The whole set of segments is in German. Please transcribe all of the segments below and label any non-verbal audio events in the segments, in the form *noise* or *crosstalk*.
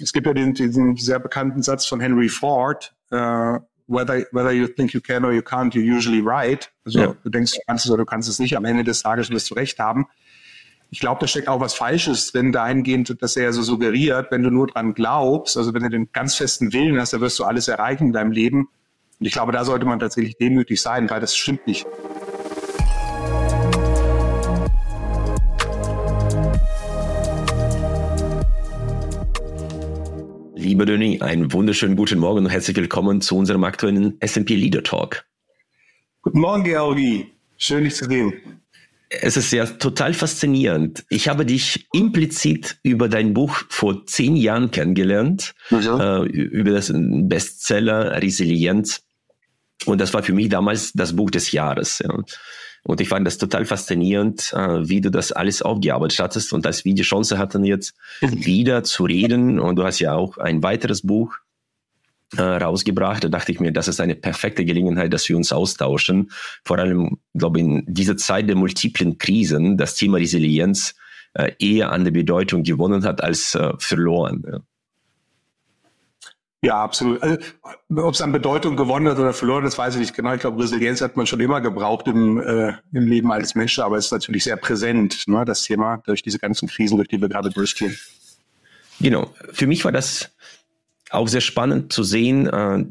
es gibt ja den, diesen sehr bekannten Satz von Henry Ford, uh, whether, whether you think you can or you can't, you're usually right. Also ja. du denkst, du kannst es oder du kannst es nicht. Am Ende des Tages wirst du recht haben. Ich glaube, da steckt auch was Falsches drin, dahingehend, dass er so suggeriert, wenn du nur dran glaubst, also wenn du den ganz festen Willen hast, dann wirst du alles erreichen in deinem Leben. Und ich glaube, da sollte man tatsächlich demütig sein, weil das stimmt nicht. Lieber Döni, einen wunderschönen guten Morgen und herzlich willkommen zu unserem aktuellen S&P Leader Talk. Guten Morgen, Georgi. Schön, dich zu sehen. Es ist ja total faszinierend. Ich habe dich implizit über dein Buch vor zehn Jahren kennengelernt, ja. äh, über das Bestseller Resilienz. Und das war für mich damals das Buch des Jahres. Ja. Und ich fand das total faszinierend, äh, wie du das alles aufgearbeitet hattest. Und als wir die Chance hatten, jetzt mhm. wieder zu reden, und du hast ja auch ein weiteres Buch äh, rausgebracht, da dachte ich mir, das ist eine perfekte Gelegenheit, dass wir uns austauschen. Vor allem, glaube ich, in dieser Zeit der multiplen Krisen, das Thema Resilienz äh, eher an der Bedeutung gewonnen hat als äh, verloren. Ja. Ja, absolut. Also, Ob es an Bedeutung gewonnen hat oder verloren, das weiß ich nicht genau. Ich glaube, Resilienz hat man schon immer gebraucht im, äh, im Leben als Mensch, aber es ist natürlich sehr präsent, ne, das Thema, durch diese ganzen Krisen, durch die wir gerade durchgehen. Genau. Für mich war das auch sehr spannend zu sehen, äh,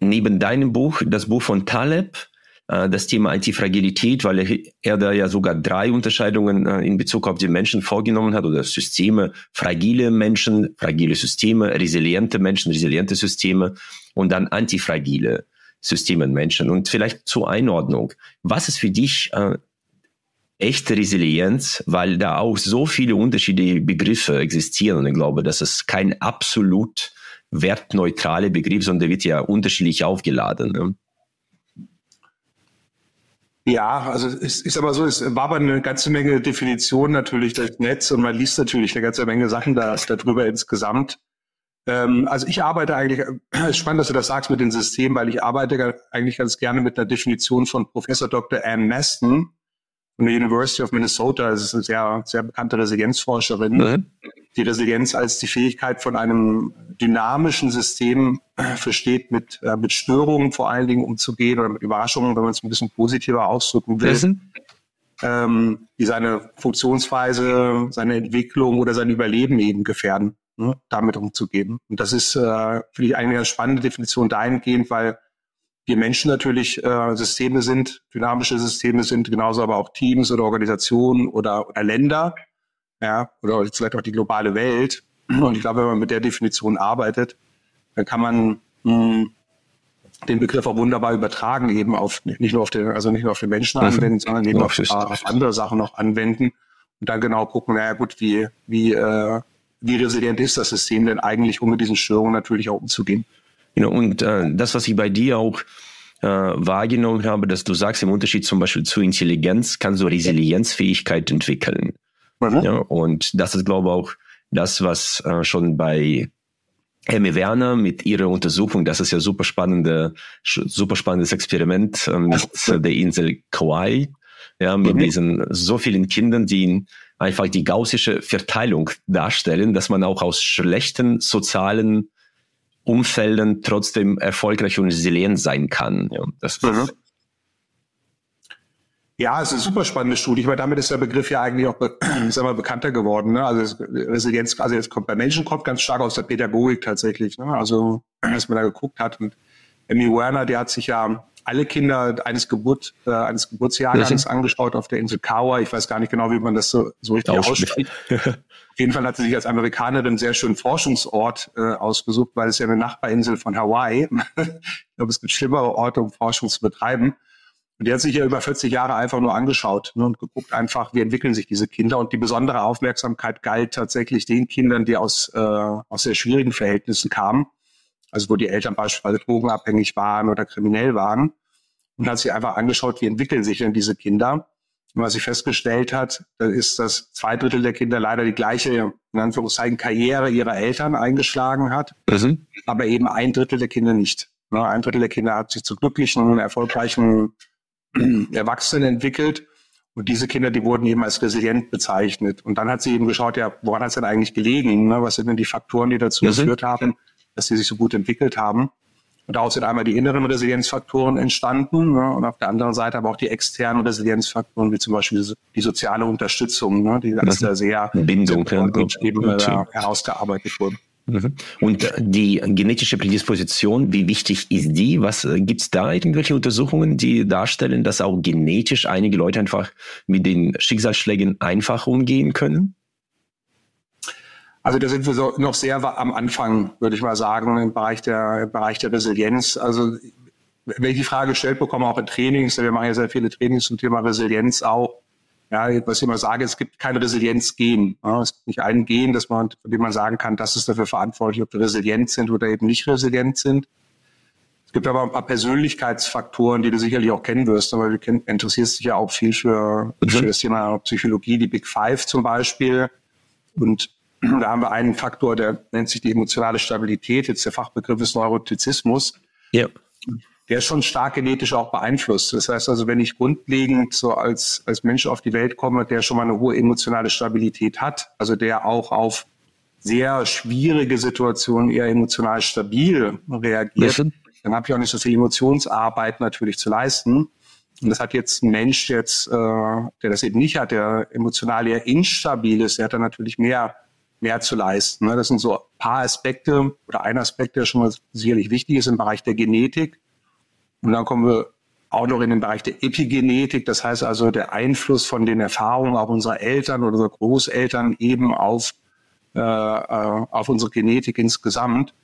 neben deinem Buch, das Buch von Taleb, das Thema Antifragilität, weil er, da ja sogar drei Unterscheidungen äh, in Bezug auf die Menschen vorgenommen hat oder Systeme, fragile Menschen, fragile Systeme, resiliente Menschen, resiliente Systeme und dann antifragile Systeme und Menschen. Und vielleicht zur Einordnung, was ist für dich äh, echte Resilienz, weil da auch so viele unterschiedliche Begriffe existieren und ich glaube, das ist kein absolut wertneutrale Begriff, sondern der wird ja unterschiedlich aufgeladen. Ne? Ja, also es ist aber so, es war aber eine ganze Menge Definitionen natürlich durchs Netz und man liest natürlich eine ganze Menge Sachen da, darüber insgesamt. Ähm, also ich arbeite eigentlich, es ist spannend, dass du das sagst mit den Systemen, weil ich arbeite eigentlich ganz gerne mit einer Definition von Professor Dr. Anne Maston von der University of Minnesota. Das ist eine sehr, sehr bekannte Resilienzforscherin. Mhm die Resilienz als die Fähigkeit von einem dynamischen System äh, versteht, mit, äh, mit Störungen vor allen Dingen umzugehen oder mit Überraschungen, wenn man es ein bisschen positiver ausdrücken will. Ähm, die seine Funktionsweise, seine Entwicklung oder sein Überleben eben gefährden, ne, damit umzugehen. Und das ist, äh, finde ich, eine ganz spannende Definition dahingehend, weil wir Menschen natürlich äh, Systeme sind, dynamische Systeme sind, genauso aber auch Teams oder Organisationen oder, oder Länder ja, oder vielleicht auch die globale Welt. Und ich glaube, wenn man mit der Definition arbeitet, dann kann man mh, hm, den Begriff auch wunderbar übertragen, eben auf nicht nur auf den, also nicht nur auf den Menschen mhm. anwenden, sondern eben auf, auf, andere Sachen noch anwenden und dann genau gucken, naja gut, wie, wie, äh, wie resilient ist das System denn eigentlich, um mit diesen Störungen natürlich auch umzugehen. Genau, und äh, das, was ich bei dir auch äh, wahrgenommen habe, dass du sagst, im Unterschied zum Beispiel zu Intelligenz kannst du Resilienzfähigkeit entwickeln. Mhm. Ja, und das ist, glaube ich, auch das, was äh, schon bei Emmy Werner mit ihrer Untersuchung, das ist ja super spannende, super spannendes Experiment äh, mit der Insel Kauai, ja, mit mhm. diesen so vielen Kindern, die einfach die gaussische Verteilung darstellen, dass man auch aus schlechten sozialen Umfelden trotzdem erfolgreich und resilient sein kann. Ja, das mhm. Ja, es ist eine super spannende Studie. Ich meine, damit ist der Begriff ja eigentlich auch *clears throat* ich sag mal, bekannter geworden. Ne? Also Resilienz, also jetzt kommt bei Menschen kommt ganz stark aus der Pädagogik tatsächlich. Ne? Also *clears throat* als man da geguckt hat und Emmy Werner, der hat sich ja alle Kinder eines Geburt äh, eines Geburtsjahrgangs mhm. angeschaut auf der Insel Kauai. Ich weiß gar nicht genau, wie man das so, so richtig ausspricht. *laughs* auf jeden Fall hat sie sich als Amerikanerin sehr schön Forschungsort äh, ausgesucht, weil es ja eine Nachbarinsel von Hawaii. *laughs* ich glaube, es gibt schlimmere Orte, um Forschung zu betreiben. Und die hat sich ja über 40 Jahre einfach nur angeschaut ne, und geguckt einfach, wie entwickeln sich diese Kinder. Und die besondere Aufmerksamkeit galt tatsächlich den Kindern, die aus, äh, aus sehr schwierigen Verhältnissen kamen. Also wo die Eltern beispielsweise drogenabhängig waren oder kriminell waren. Und hat sich einfach angeschaut, wie entwickeln sich denn diese Kinder. Und was sie festgestellt hat, ist, dass zwei Drittel der Kinder leider die gleiche, in Anführungszeichen, Karriere ihrer Eltern eingeschlagen hat, mhm. aber eben ein Drittel der Kinder nicht. Ne, ein Drittel der Kinder hat sich zu glücklichen und erfolgreichen Erwachsenen entwickelt Und diese Kinder, die wurden eben als resilient bezeichnet. Und dann hat sie eben geschaut, ja, woran hat es denn eigentlich gelegen? Ne? Was sind denn die Faktoren, die dazu geführt haben, dass sie sich so gut entwickelt haben? Und daraus sind einmal die inneren Resilienzfaktoren entstanden ne? und auf der anderen Seite aber auch die externen Resilienzfaktoren, wie zum Beispiel die soziale Unterstützung, ne? die als da sehr, Bindung, sehr ja, eben, äh, herausgearbeitet wurde. Mhm. Und die genetische Prädisposition, wie wichtig ist die? Was äh, gibt es da irgendwelche Untersuchungen, die darstellen, dass auch genetisch einige Leute einfach mit den Schicksalsschlägen einfach umgehen können? Also da sind wir so noch sehr am Anfang, würde ich mal sagen, im Bereich der, im Bereich der Resilienz. Also wenn ich die Frage gestellt bekomme, auch in Trainings, wir machen ja sehr viele Trainings zum Thema Resilienz auch. Ja, was ich immer sage, es gibt kein Resilienzgen. Ja, es gibt nicht ein Gen, das man, von dem man sagen kann, das ist dafür verantwortlich, ob wir resilient sind oder eben nicht resilient sind. Es gibt aber ein paar Persönlichkeitsfaktoren, die du sicherlich auch kennen wirst, aber du interessierst dich ja auch viel für, mhm. für das Thema Psychologie, die Big Five zum Beispiel. Und da haben wir einen Faktor, der nennt sich die emotionale Stabilität. Jetzt der Fachbegriff ist Neurotizismus. Ja. Der ist schon stark genetisch auch beeinflusst. Das heißt also, wenn ich grundlegend so als, als Mensch auf die Welt komme, der schon mal eine hohe emotionale Stabilität hat, also der auch auf sehr schwierige Situationen eher emotional stabil reagiert, dann habe ich auch nicht so viel Emotionsarbeit natürlich zu leisten. Und das hat jetzt ein Mensch jetzt, äh, der das eben nicht hat, der emotional eher instabil ist, der hat dann natürlich mehr mehr zu leisten. Ne? Das sind so ein paar Aspekte oder ein Aspekt, der schon mal sicherlich wichtig ist im Bereich der Genetik. Und dann kommen wir auch noch in den Bereich der Epigenetik, das heißt also der Einfluss von den Erfahrungen auch unserer Eltern oder unserer Großeltern eben auf, äh, äh auf unsere Genetik insgesamt.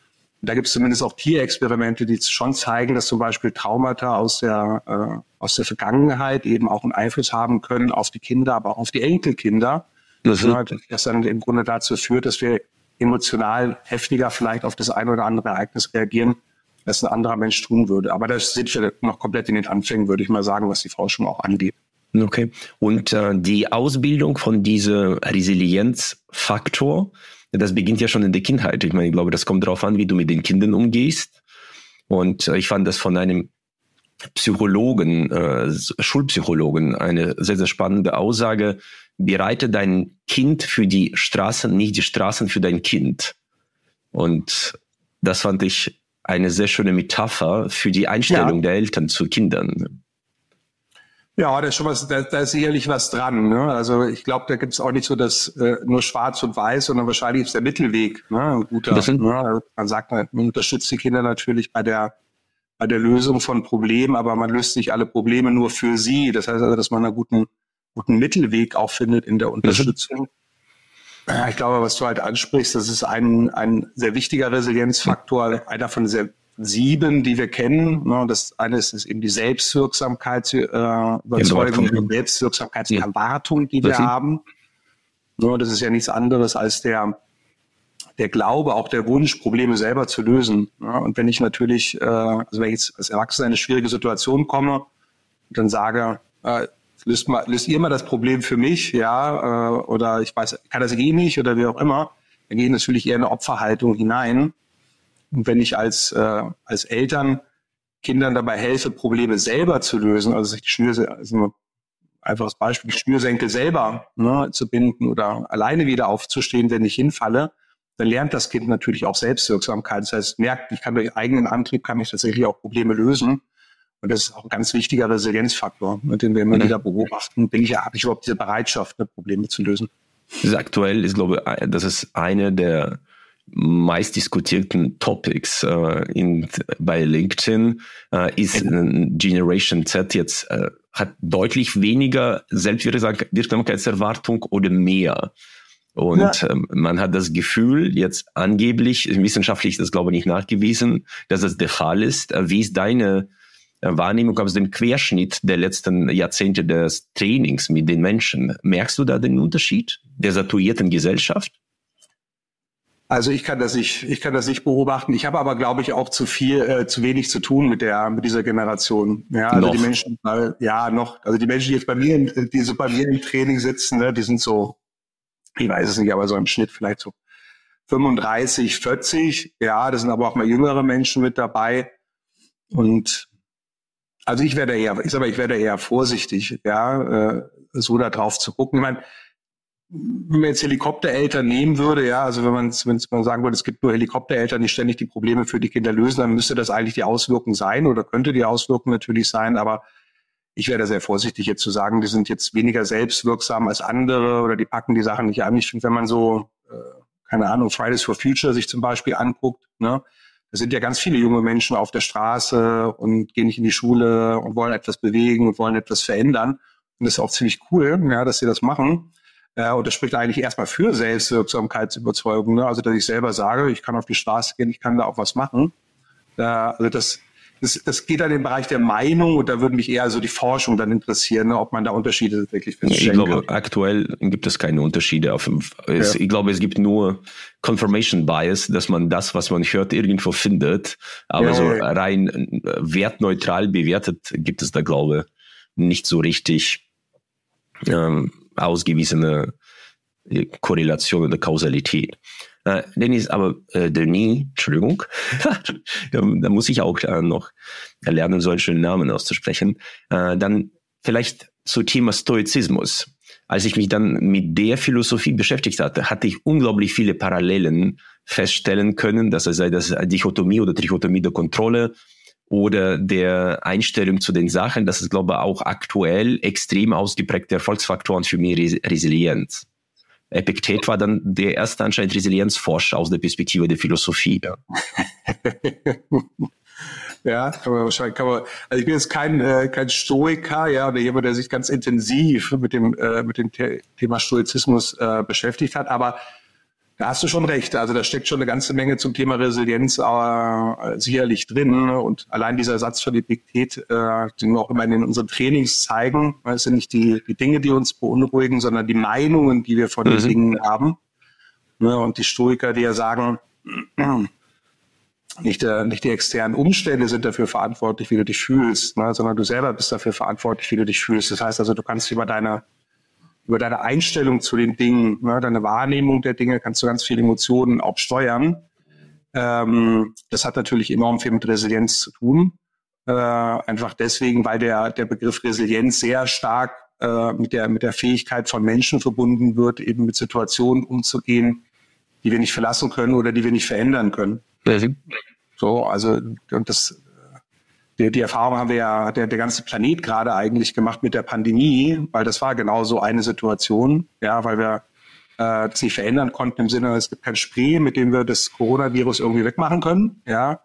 Da gibt es zumindest auch Tierexperimente, die schon zeigen, dass zum Beispiel Traumata aus der, äh, aus der Vergangenheit eben auch einen Einfluss haben können auf die Kinder, aber auch auf die Enkelkinder. Das, mhm. das dann im Grunde dazu führt, dass wir emotional heftiger vielleicht auf das eine oder andere Ereignis reagieren, als ein anderer Mensch tun würde. Aber das sind ja noch komplett in den Anfängen, würde ich mal sagen, was die Forschung auch angeht. Okay. Und äh, die Ausbildung von diesem Resilienzfaktor, das beginnt ja schon in der Kindheit. Ich meine, ich glaube, das kommt darauf an, wie du mit den Kindern umgehst. Und äh, ich fand das von einem Psychologen, äh, Schulpsychologen, eine sehr, sehr spannende Aussage, bereite dein Kind für die Straßen, nicht die Straßen für dein Kind. Und das fand ich eine sehr schöne Metapher für die Einstellung ja. der Eltern zu Kindern. Ja, da ist schon was, da, da ist sicherlich was dran. Ne? Also ich glaube, da gibt es auch nicht so das äh, nur Schwarz und Weiß, sondern wahrscheinlich ist der Mittelweg ne? guter. Sind, ne? Man sagt, man unterstützt die Kinder natürlich bei der bei der Lösung von Problemen, aber man löst nicht alle Probleme nur für sie. Das heißt also, dass man einen guten guten Mittelweg auch findet in der Unterstützung. Ich glaube, was du halt ansprichst, das ist ein, ein sehr wichtiger Resilienzfaktor, einer von sehr sieben, die wir kennen. Ne, das eine ist, ist eben die Selbstwirksamkeitsüberzeugung, äh, die Selbstwirksamkeitserwartung, die wir haben. Ne, das ist ja nichts anderes als der, der Glaube, auch der Wunsch, Probleme selber zu lösen. Ne, und wenn ich natürlich, äh, also wenn ich jetzt als Erwachsener in eine schwierige Situation komme dann sage, äh, löst, mal, löst ihr mal das Problem für mich, ja, äh, oder ich weiß, kann das eh nicht oder wie auch immer, dann gehe ich natürlich eher in eine Opferhaltung hinein. Und wenn ich als, äh, als Eltern Kindern dabei helfe, Probleme selber zu lösen, also sich die Schnür, also einfaches Beispiel, die Schnürsenkel selber ne, zu binden oder alleine wieder aufzustehen, wenn ich hinfalle, dann lernt das Kind natürlich auch Selbstwirksamkeit. Das heißt, merkt, ich kann durch eigenen Antrieb kann ich tatsächlich auch Probleme lösen. Und das ist auch ein ganz wichtiger Resilienzfaktor, ne, den wir immer mhm. wieder beobachten. Bin ich ja, habe ich überhaupt diese Bereitschaft, ne, Probleme zu lösen? Das ist aktuell ist, glaube ich, das ist eine der meist diskutierten Topics äh, in, bei LinkedIn äh, ist äh, Generation Z jetzt äh, hat deutlich weniger Selbstwirksamkeitserwartung oder mehr. Und ja. ähm, man hat das Gefühl, jetzt angeblich, wissenschaftlich ist das glaube ich nicht nachgewiesen, dass das der Fall ist. Äh, wie ist deine Wahrnehmung aus dem Querschnitt der letzten Jahrzehnte des Trainings mit den Menschen. Merkst du da den Unterschied der satuierten Gesellschaft? Also ich kann das nicht, ich kann das nicht beobachten. Ich habe aber, glaube ich, auch zu viel, äh, zu wenig zu tun mit der, mit dieser Generation. Ja, also noch. die Menschen, ja, noch. Also die Menschen, die jetzt bei mir, die so bei mir im Training sitzen, ne, die sind so, ich weiß es nicht, aber so im Schnitt vielleicht so 35, 40. Ja, das sind aber auch mal jüngere Menschen mit dabei. Und also ich werde eher, ich sage mal, ich werde eher vorsichtig, ja. Äh, so da drauf zu gucken. Ich meine, wenn man jetzt Helikoptereltern nehmen würde, ja, also wenn man, wenn man sagen würde, es gibt nur Helikoptereltern, die ständig die Probleme für die Kinder lösen, dann müsste das eigentlich die Auswirkung sein oder könnte die Auswirkung natürlich sein, aber ich wäre da sehr vorsichtig jetzt zu sagen, die sind jetzt weniger selbstwirksam als andere oder die packen die Sachen nicht an. Ich finde, wenn man so, äh, keine Ahnung, Fridays for Future sich zum Beispiel anguckt, ne, da sind ja ganz viele junge Menschen auf der Straße und gehen nicht in die Schule und wollen etwas bewegen und wollen etwas verändern. Und das ist auch ziemlich cool, ja, dass sie das machen. Ja, und das spricht eigentlich erstmal für Selbstwirksamkeitsüberzeugung. Ne? Also, dass ich selber sage, ich kann auf die Straße gehen, ich kann da auch was machen. Ja, also das, das, das geht dann in den Bereich der Meinung und da würde mich eher so die Forschung dann interessieren, ne, ob man da Unterschiede wirklich feststellen Ich glaube, aktuell gibt es keine Unterschiede. Auf, es, ja. Ich glaube, es gibt nur Confirmation Bias, dass man das, was man hört, irgendwo findet. Aber ja, so rein äh, wertneutral bewertet gibt es da, glaube ich, nicht so richtig. Ähm, ausgewiesene äh, Korrelation oder Kausalität. Äh, Dennis, aber äh, Denis, Entschuldigung, *laughs* da, da, muss ich auch äh, noch lernen, so einen schönen Namen auszusprechen. Äh, dann vielleicht zu Thema Stoizismus. Als ich mich dann mit der Philosophie beschäftigt hatte, hatte ich unglaublich viele Parallelen feststellen können, dass es sei das Dichotomie oder Trichotomie der Kontrolle oder der Einstellung zu den Sachen, das ist, glaube ich, auch aktuell extrem ausgeprägte Erfolgsfaktoren für mehr Resilienz. Epiktet war dann der erste anscheinend Resilienzforscher aus der Perspektive der Philosophie. Ja, *laughs* ja kann man wahrscheinlich, kann man, also ich bin jetzt kein, äh, kein Stoiker, ja, oder jemand, der sich ganz intensiv mit dem, äh, mit dem Thema Stoizismus äh, beschäftigt hat, aber da hast du schon recht. Also da steckt schon eine ganze Menge zum Thema Resilienz äh, sicherlich drin. Und allein dieser Satz von Epiktet, äh, den wir auch immer in unseren Trainings zeigen, das sind nicht die, die Dinge, die uns beunruhigen, sondern die Meinungen, die wir von mhm. den Dingen haben. Ne, und die Stoiker, die ja sagen, *clears throat* nicht, der, nicht die externen Umstände sind dafür verantwortlich, wie du dich fühlst, ne, sondern du selber bist dafür verantwortlich, wie du dich fühlst. Das heißt also, du kannst über deine über deine Einstellung zu den Dingen, ne, deine Wahrnehmung der Dinge, kannst du ganz viele Emotionen auch steuern. Ähm, das hat natürlich enorm viel mit Resilienz zu tun. Äh, einfach deswegen, weil der, der Begriff Resilienz sehr stark äh, mit, der, mit der Fähigkeit von Menschen verbunden wird, eben mit Situationen umzugehen, die wir nicht verlassen können oder die wir nicht verändern können. So, also und das die, die Erfahrung haben wir ja, der, der ganze Planet gerade eigentlich gemacht mit der Pandemie, weil das war genau so eine Situation, ja, weil wir äh, das nicht verändern konnten im Sinne, es gibt kein Spray, mit dem wir das Coronavirus irgendwie wegmachen können, ja.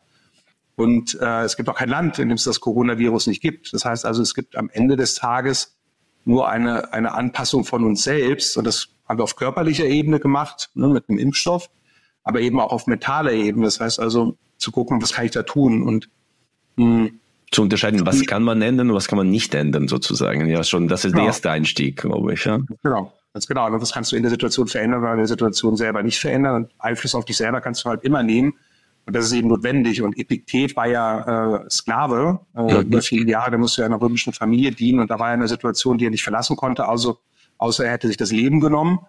Und äh, es gibt auch kein Land, in dem es das Coronavirus nicht gibt. Das heißt also, es gibt am Ende des Tages nur eine, eine Anpassung von uns selbst. Und das haben wir auf körperlicher Ebene gemacht, ne, mit einem Impfstoff, aber eben auch auf mentaler Ebene. Das heißt also, zu gucken, was kann ich da tun? Und hm. Zu unterscheiden, was kann man ändern und was kann man nicht ändern, sozusagen. Ja, schon, das ist genau. der erste Einstieg, glaube ich. Ja. Genau. Ganz genau. Und das kannst du in der Situation verändern oder in der Situation selber nicht verändern. Und Einfluss auf dich selber kannst du halt immer nehmen. Und das ist eben notwendig. Und Epiktet war ja äh, Sklave äh, ja. über viele Jahre. Der musste ja einer römischen Familie dienen. Und da war er in einer Situation, die er nicht verlassen konnte, also außer er hätte sich das Leben genommen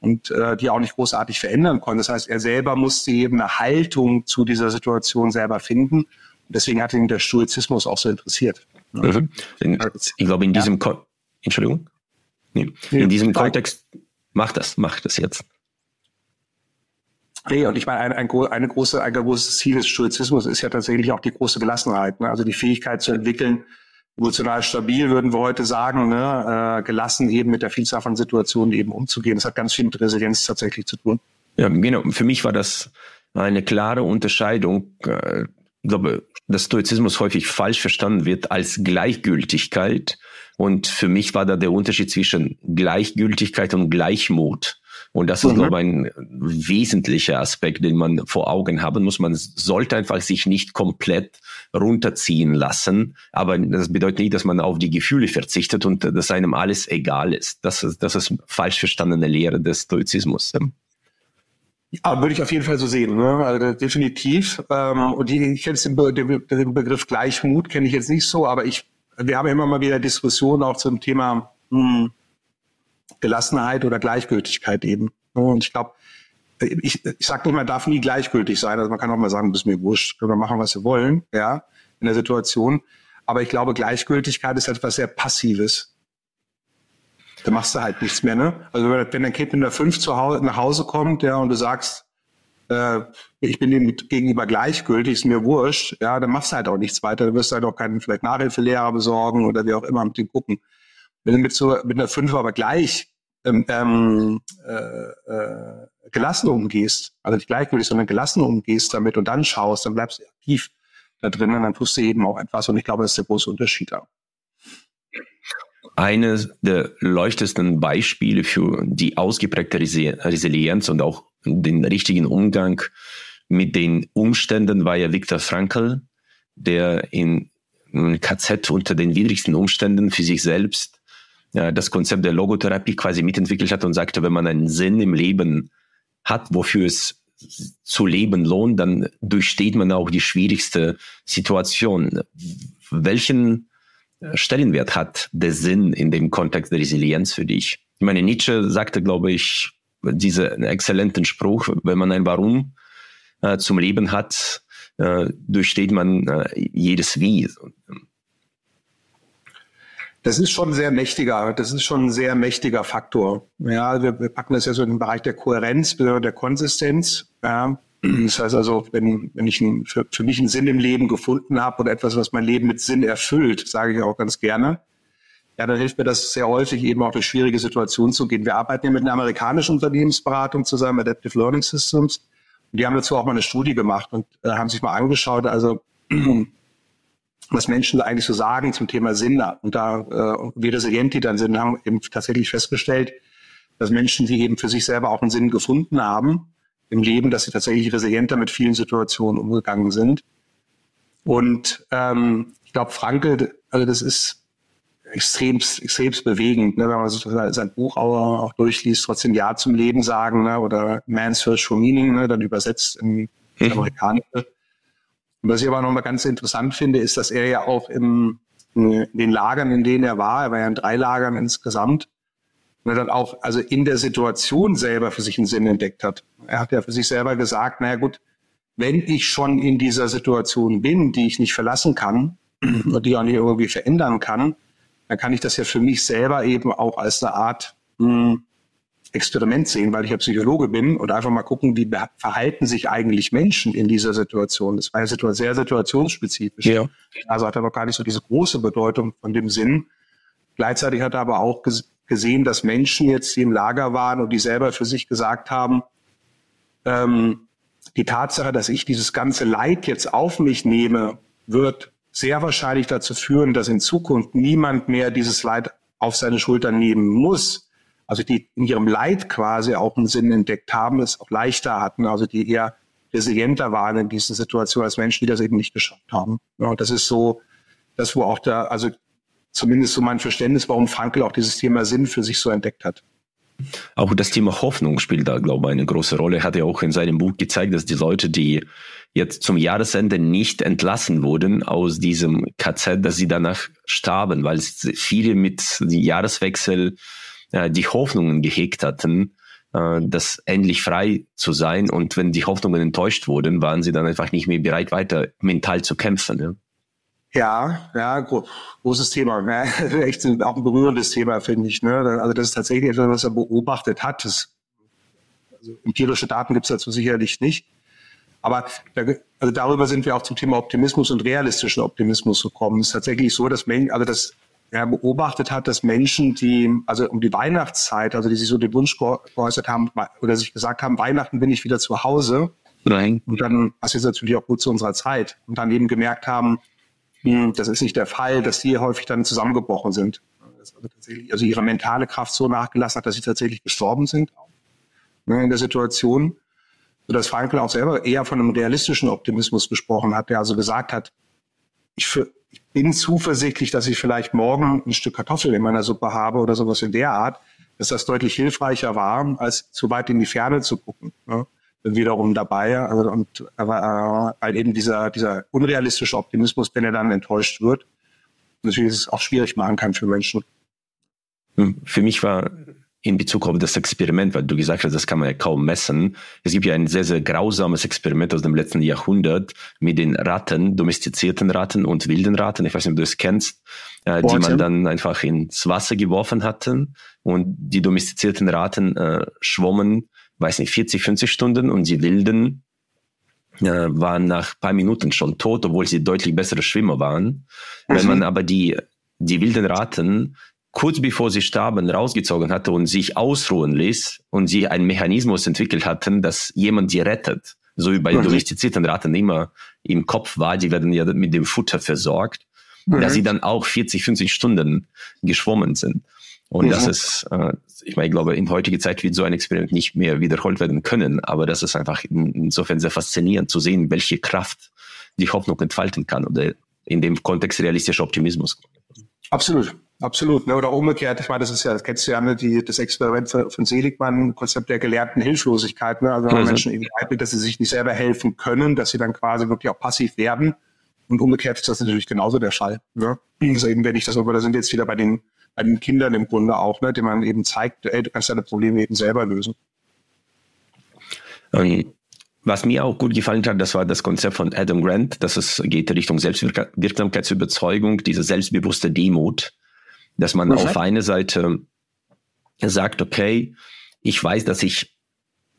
und äh, die auch nicht großartig verändern konnte. Das heißt, er selber musste eben eine Haltung zu dieser Situation selber finden deswegen hat ihn der Stoizismus auch so interessiert. Mhm. Ich glaube, in diesem, ja. Entschuldigung, nee. in diesem Kontext macht das, macht das jetzt. Nee, und ich meine, ein, ein, eine große, ein großes Ziel des Stoizismus ist ja tatsächlich auch die große Gelassenheit, ne? also die Fähigkeit zu entwickeln, emotional stabil, würden wir heute sagen, ne? äh, gelassen eben mit der Vielzahl von Situationen eben umzugehen. Das hat ganz viel mit Resilienz tatsächlich zu tun. Ja, genau. Für mich war das eine klare Unterscheidung. Äh, ich glaube, dass Stoizismus häufig falsch verstanden wird als Gleichgültigkeit. Und für mich war da der Unterschied zwischen Gleichgültigkeit und Gleichmut. Und das ist, mhm. glaube ich, ein wesentlicher Aspekt, den man vor Augen haben muss. Man sollte einfach sich nicht komplett runterziehen lassen. Aber das bedeutet nicht, dass man auf die Gefühle verzichtet und dass einem alles egal ist. Das ist, das ist falsch verstandene Lehre des Stoizismus. Ja, würde ich auf jeden Fall so sehen. Ne? Also definitiv. Ähm, und die, ich kenne den, Be den, Begriff Gleichmut kenne ich jetzt nicht so, aber ich, wir haben immer mal wieder Diskussionen auch zum Thema hm, Gelassenheit oder Gleichgültigkeit eben. Und ich glaube, ich, ich sage nicht, man darf nie gleichgültig sein. Also man kann auch mal sagen, bis mir wurscht, können wir machen, was wir wollen, ja, in der Situation. Aber ich glaube, Gleichgültigkeit ist etwas sehr Passives. Da machst du halt nichts mehr, ne? Also wenn dein Kind mit einer 5 zu Hause, nach Hause kommt, ja, und du sagst, äh, ich bin dem gegenüber gleichgültig, ist mir wurscht, ja, dann machst du halt auch nichts weiter. Du wirst halt auch keinen vielleicht Nachhilfelehrer besorgen oder wie auch immer mit dem gucken. Wenn du mit so mit einer 5 aber gleich ähm, ähm, äh, äh, gelassen umgehst, also nicht gleichgültig, sondern gelassen umgehst damit und dann schaust, dann bleibst du aktiv da drin und dann tust du eben auch etwas. Und ich glaube, das ist der große Unterschied da. Eines der leuchtendsten Beispiele für die ausgeprägte Resilienz und auch den richtigen Umgang mit den Umständen war ja Viktor Frankl, der in KZ unter den widrigsten Umständen für sich selbst ja, das Konzept der Logotherapie quasi mitentwickelt hat und sagte, wenn man einen Sinn im Leben hat, wofür es zu leben lohnt, dann durchsteht man auch die schwierigste Situation. Welchen Stellenwert hat der Sinn in dem Kontext der Resilienz für dich? Ich meine, Nietzsche sagte, glaube ich, diesen exzellenten Spruch, wenn man ein Warum äh, zum Leben hat, äh, durchsteht man äh, jedes Wie. Das ist schon sehr mächtiger, das ist schon ein sehr mächtiger Faktor. Ja, wir, wir packen das ja so in den Bereich der Kohärenz, der Konsistenz. Ja. Das heißt also, wenn, wenn ich einen, für, für mich einen Sinn im Leben gefunden habe oder etwas, was mein Leben mit Sinn erfüllt, sage ich auch ganz gerne, ja, dann hilft mir das sehr häufig eben auch durch schwierige Situationen zu gehen. Wir arbeiten ja mit einer amerikanischen Unternehmensberatung zusammen, Adaptive Learning Systems. Und die haben dazu auch mal eine Studie gemacht und äh, haben sich mal angeschaut, also *clears throat* was Menschen eigentlich so sagen zum Thema Sinn. Und da äh, wir Resilienti dann sind, haben eben tatsächlich festgestellt, dass Menschen, die eben für sich selber auch einen Sinn gefunden haben im Leben, dass sie tatsächlich resilienter mit vielen Situationen umgegangen sind. Und ähm, ich glaube, Frankel, also das ist extrem, extrem bewegend, ne, wenn man so sein Buch auch, durchliest, trotzdem Ja zum Leben sagen, ne, oder Man's Search for Meaning, ne, dann übersetzt in mhm. Amerikanische. Und was ich aber nochmal ganz interessant finde, ist, dass er ja auch im, in den Lagern, in denen er war, er war ja in drei Lagern insgesamt, und er dann auch, also in der Situation selber für sich einen Sinn entdeckt hat. Er hat ja für sich selber gesagt, naja gut, wenn ich schon in dieser Situation bin, die ich nicht verlassen kann *clears throat* und die auch nicht irgendwie verändern kann, dann kann ich das ja für mich selber eben auch als eine Art mh, hm, Experiment sehen, weil ich ja Psychologe bin und einfach mal gucken, wie verhalten sich eigentlich Menschen in dieser Situation. Das war ja sehr situationsspezifisch. Ja. Also hat er noch gar nicht so diese große Bedeutung von dem Sinn. Gleichzeitig hat er aber auch gesehen, dass Menschen jetzt, die im Lager waren und die selber für sich gesagt haben, ähm, die Tatsache, dass ich dieses ganze Leid jetzt auf mich nehme, wird sehr wahrscheinlich dazu führen, dass in Zukunft niemand mehr dieses Leid auf seine Schultern nehmen muss also die in ihrem Leid quasi auch einen Sinn entdeckt haben, es auch leichter hatten, also die eher resilienter waren in diesen Situationen als Menschen, die das eben nicht geschafft haben. Ja, und das ist so, das wo auch da, also zumindest so mein Verständnis, warum Frankel auch dieses Thema Sinn für sich so entdeckt hat. Auch das Thema Hoffnung spielt da, glaube ich, eine große Rolle. Er hat ja auch in seinem Buch gezeigt, dass die Leute, die jetzt zum Jahresende nicht entlassen wurden aus diesem KZ, dass sie danach starben, weil viele mit dem Jahreswechsel äh, die Hoffnungen gehegt hatten, äh, das endlich frei zu sein. Und wenn die Hoffnungen enttäuscht wurden, waren sie dann einfach nicht mehr bereit, weiter mental zu kämpfen. Ja. Ja, ja, gro großes Thema. Ja, *laughs* echt auch ein berührendes Thema, finde ich. Ne? Also das ist tatsächlich etwas, was er beobachtet hat. Das, also empirische Daten gibt es dazu sicherlich nicht. Aber da, also darüber sind wir auch zum Thema Optimismus und realistischen Optimismus gekommen. Es ist tatsächlich so, dass Menschen, also das er beobachtet hat, dass Menschen, die, also um die Weihnachtszeit, also die sich so den Wunsch geäußert haben oder sich gesagt haben, Weihnachten bin ich wieder zu Hause. Nein. Und dann, das ist natürlich auch gut zu unserer Zeit. Und dann eben gemerkt haben, das ist nicht der Fall, dass die häufig dann zusammengebrochen sind. Also, also ihre mentale Kraft so nachgelassen hat, dass sie tatsächlich gestorben sind ne, in der Situation. Sodass Frankl auch selber eher von einem realistischen Optimismus gesprochen hat, der also gesagt hat, ich, für, ich bin zuversichtlich, dass ich vielleicht morgen ein Stück Kartoffel in meiner Suppe habe oder sowas in der Art, dass das deutlich hilfreicher war, als zu weit in die Ferne zu gucken. Ne? Wiederum dabei, also, und aber, äh, weil eben dieser, dieser unrealistische Optimismus, wenn er dann enttäuscht wird, natürlich ist es auch schwierig machen kann für Menschen. Für mich war in Bezug auf das Experiment, weil du gesagt hast, das kann man ja kaum messen. Es gibt ja ein sehr, sehr grausames Experiment aus dem letzten Jahrhundert mit den Ratten, domestizierten Ratten und wilden Ratten. Ich weiß nicht, ob du es kennst, äh, die man dann einfach ins Wasser geworfen hatten und die domestizierten Ratten äh, schwommen, weiß nicht, 40, 50 Stunden und die wilden äh, waren nach paar Minuten schon tot, obwohl sie deutlich bessere Schwimmer waren. Mhm. Wenn man aber die, die wilden Ratten kurz bevor sie starben, rausgezogen hatte und sich ausruhen ließ und sie einen Mechanismus entwickelt hatten, dass jemand die rettet. So wie bei mhm. domestizierten Ratten immer im Kopf war, die werden ja mit dem Futter versorgt, mhm. dass sie dann auch 40, 50 Stunden geschwommen sind. Und mhm. das ist, äh, ich meine, ich glaube, in heutiger Zeit wird so ein Experiment nicht mehr wiederholt werden können, aber das ist einfach insofern sehr faszinierend zu sehen, welche Kraft die Hoffnung entfalten kann oder in dem Kontext realistischer Optimismus. Absolut. Absolut, ne? oder umgekehrt. Ich meine, das ist ja, das kennst du ja, ne? die, das Experiment von Seligmann, Konzept der gelernten Hilflosigkeit. Ne? Also wenn man mhm. Menschen eben beibringt, dass sie sich nicht selber helfen können, dass sie dann quasi wirklich auch passiv werden. Und umgekehrt ist das natürlich genauso der Fall. Ne? Also eben, wenn ich das, aber da sind wir jetzt wieder bei den, bei den Kindern im Grunde auch, ne? denen man eben zeigt, ey, du kannst deine Probleme eben selber lösen. Ähm, was mir auch gut gefallen hat, das war das Konzept von Adam Grant, dass es geht Richtung Selbstwirksamkeitsüberzeugung, diese selbstbewusste Demut dass man okay. auf eine Seite sagt, okay, ich weiß, dass ich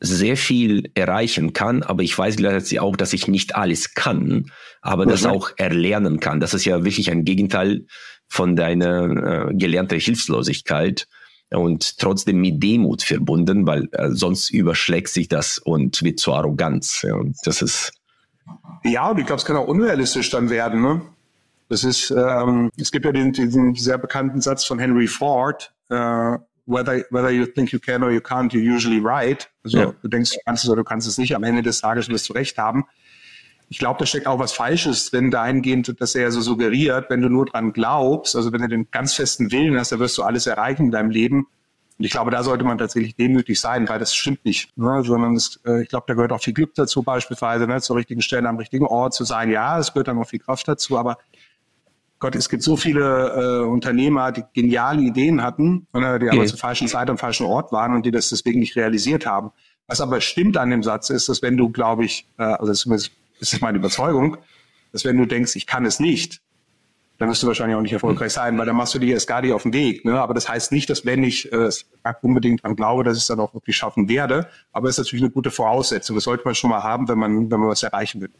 sehr viel erreichen kann, aber ich weiß gleichzeitig auch, dass ich nicht alles kann, aber das auch erlernen kann. Das ist ja wirklich ein Gegenteil von deiner äh, gelernten Hilflosigkeit und trotzdem mit Demut verbunden, weil äh, sonst überschlägt sich das und wird zur Arroganz. Ja, und das ist ja, und ich glaube, es kann auch unrealistisch dann werden. Ne? Das ist, ähm, es gibt ja den, diesen sehr bekannten Satz von Henry Ford, äh, whether, whether you think you can or you can't, you're usually right. Also ja. du denkst, du kannst es oder du kannst es nicht. Am Ende des Tages wirst du recht haben. Ich glaube, da steckt auch was Falsches drin, dahingehend, dass er so suggeriert, wenn du nur dran glaubst, also wenn du den ganz festen Willen hast, dann wirst du alles erreichen in deinem Leben. Und ich glaube, da sollte man tatsächlich demütig sein, weil das stimmt nicht. Ne? Sondern es, äh, ich glaube, da gehört auch viel Glück dazu, beispielsweise ne? zur richtigen Stelle am richtigen Ort zu sein. Ja, es gehört dann auch viel Kraft dazu, aber Gott, es gibt so viele äh, Unternehmer, die geniale Ideen hatten, äh, die aber zur falschen Zeit am falschen Ort waren und die das deswegen nicht realisiert haben. Was aber stimmt an dem Satz ist, dass wenn du, glaube ich, äh, also das ist, das ist meine Überzeugung, dass wenn du denkst, ich kann es nicht, dann wirst du wahrscheinlich auch nicht erfolgreich sein, weil dann machst du dir erst gar nicht auf den Weg. Ne? Aber das heißt nicht, dass wenn ich äh, unbedingt dran glaube, dass ich es dann auch wirklich schaffen werde. Aber es ist natürlich eine gute Voraussetzung. Das sollte man schon mal haben, wenn man, wenn man was erreichen will.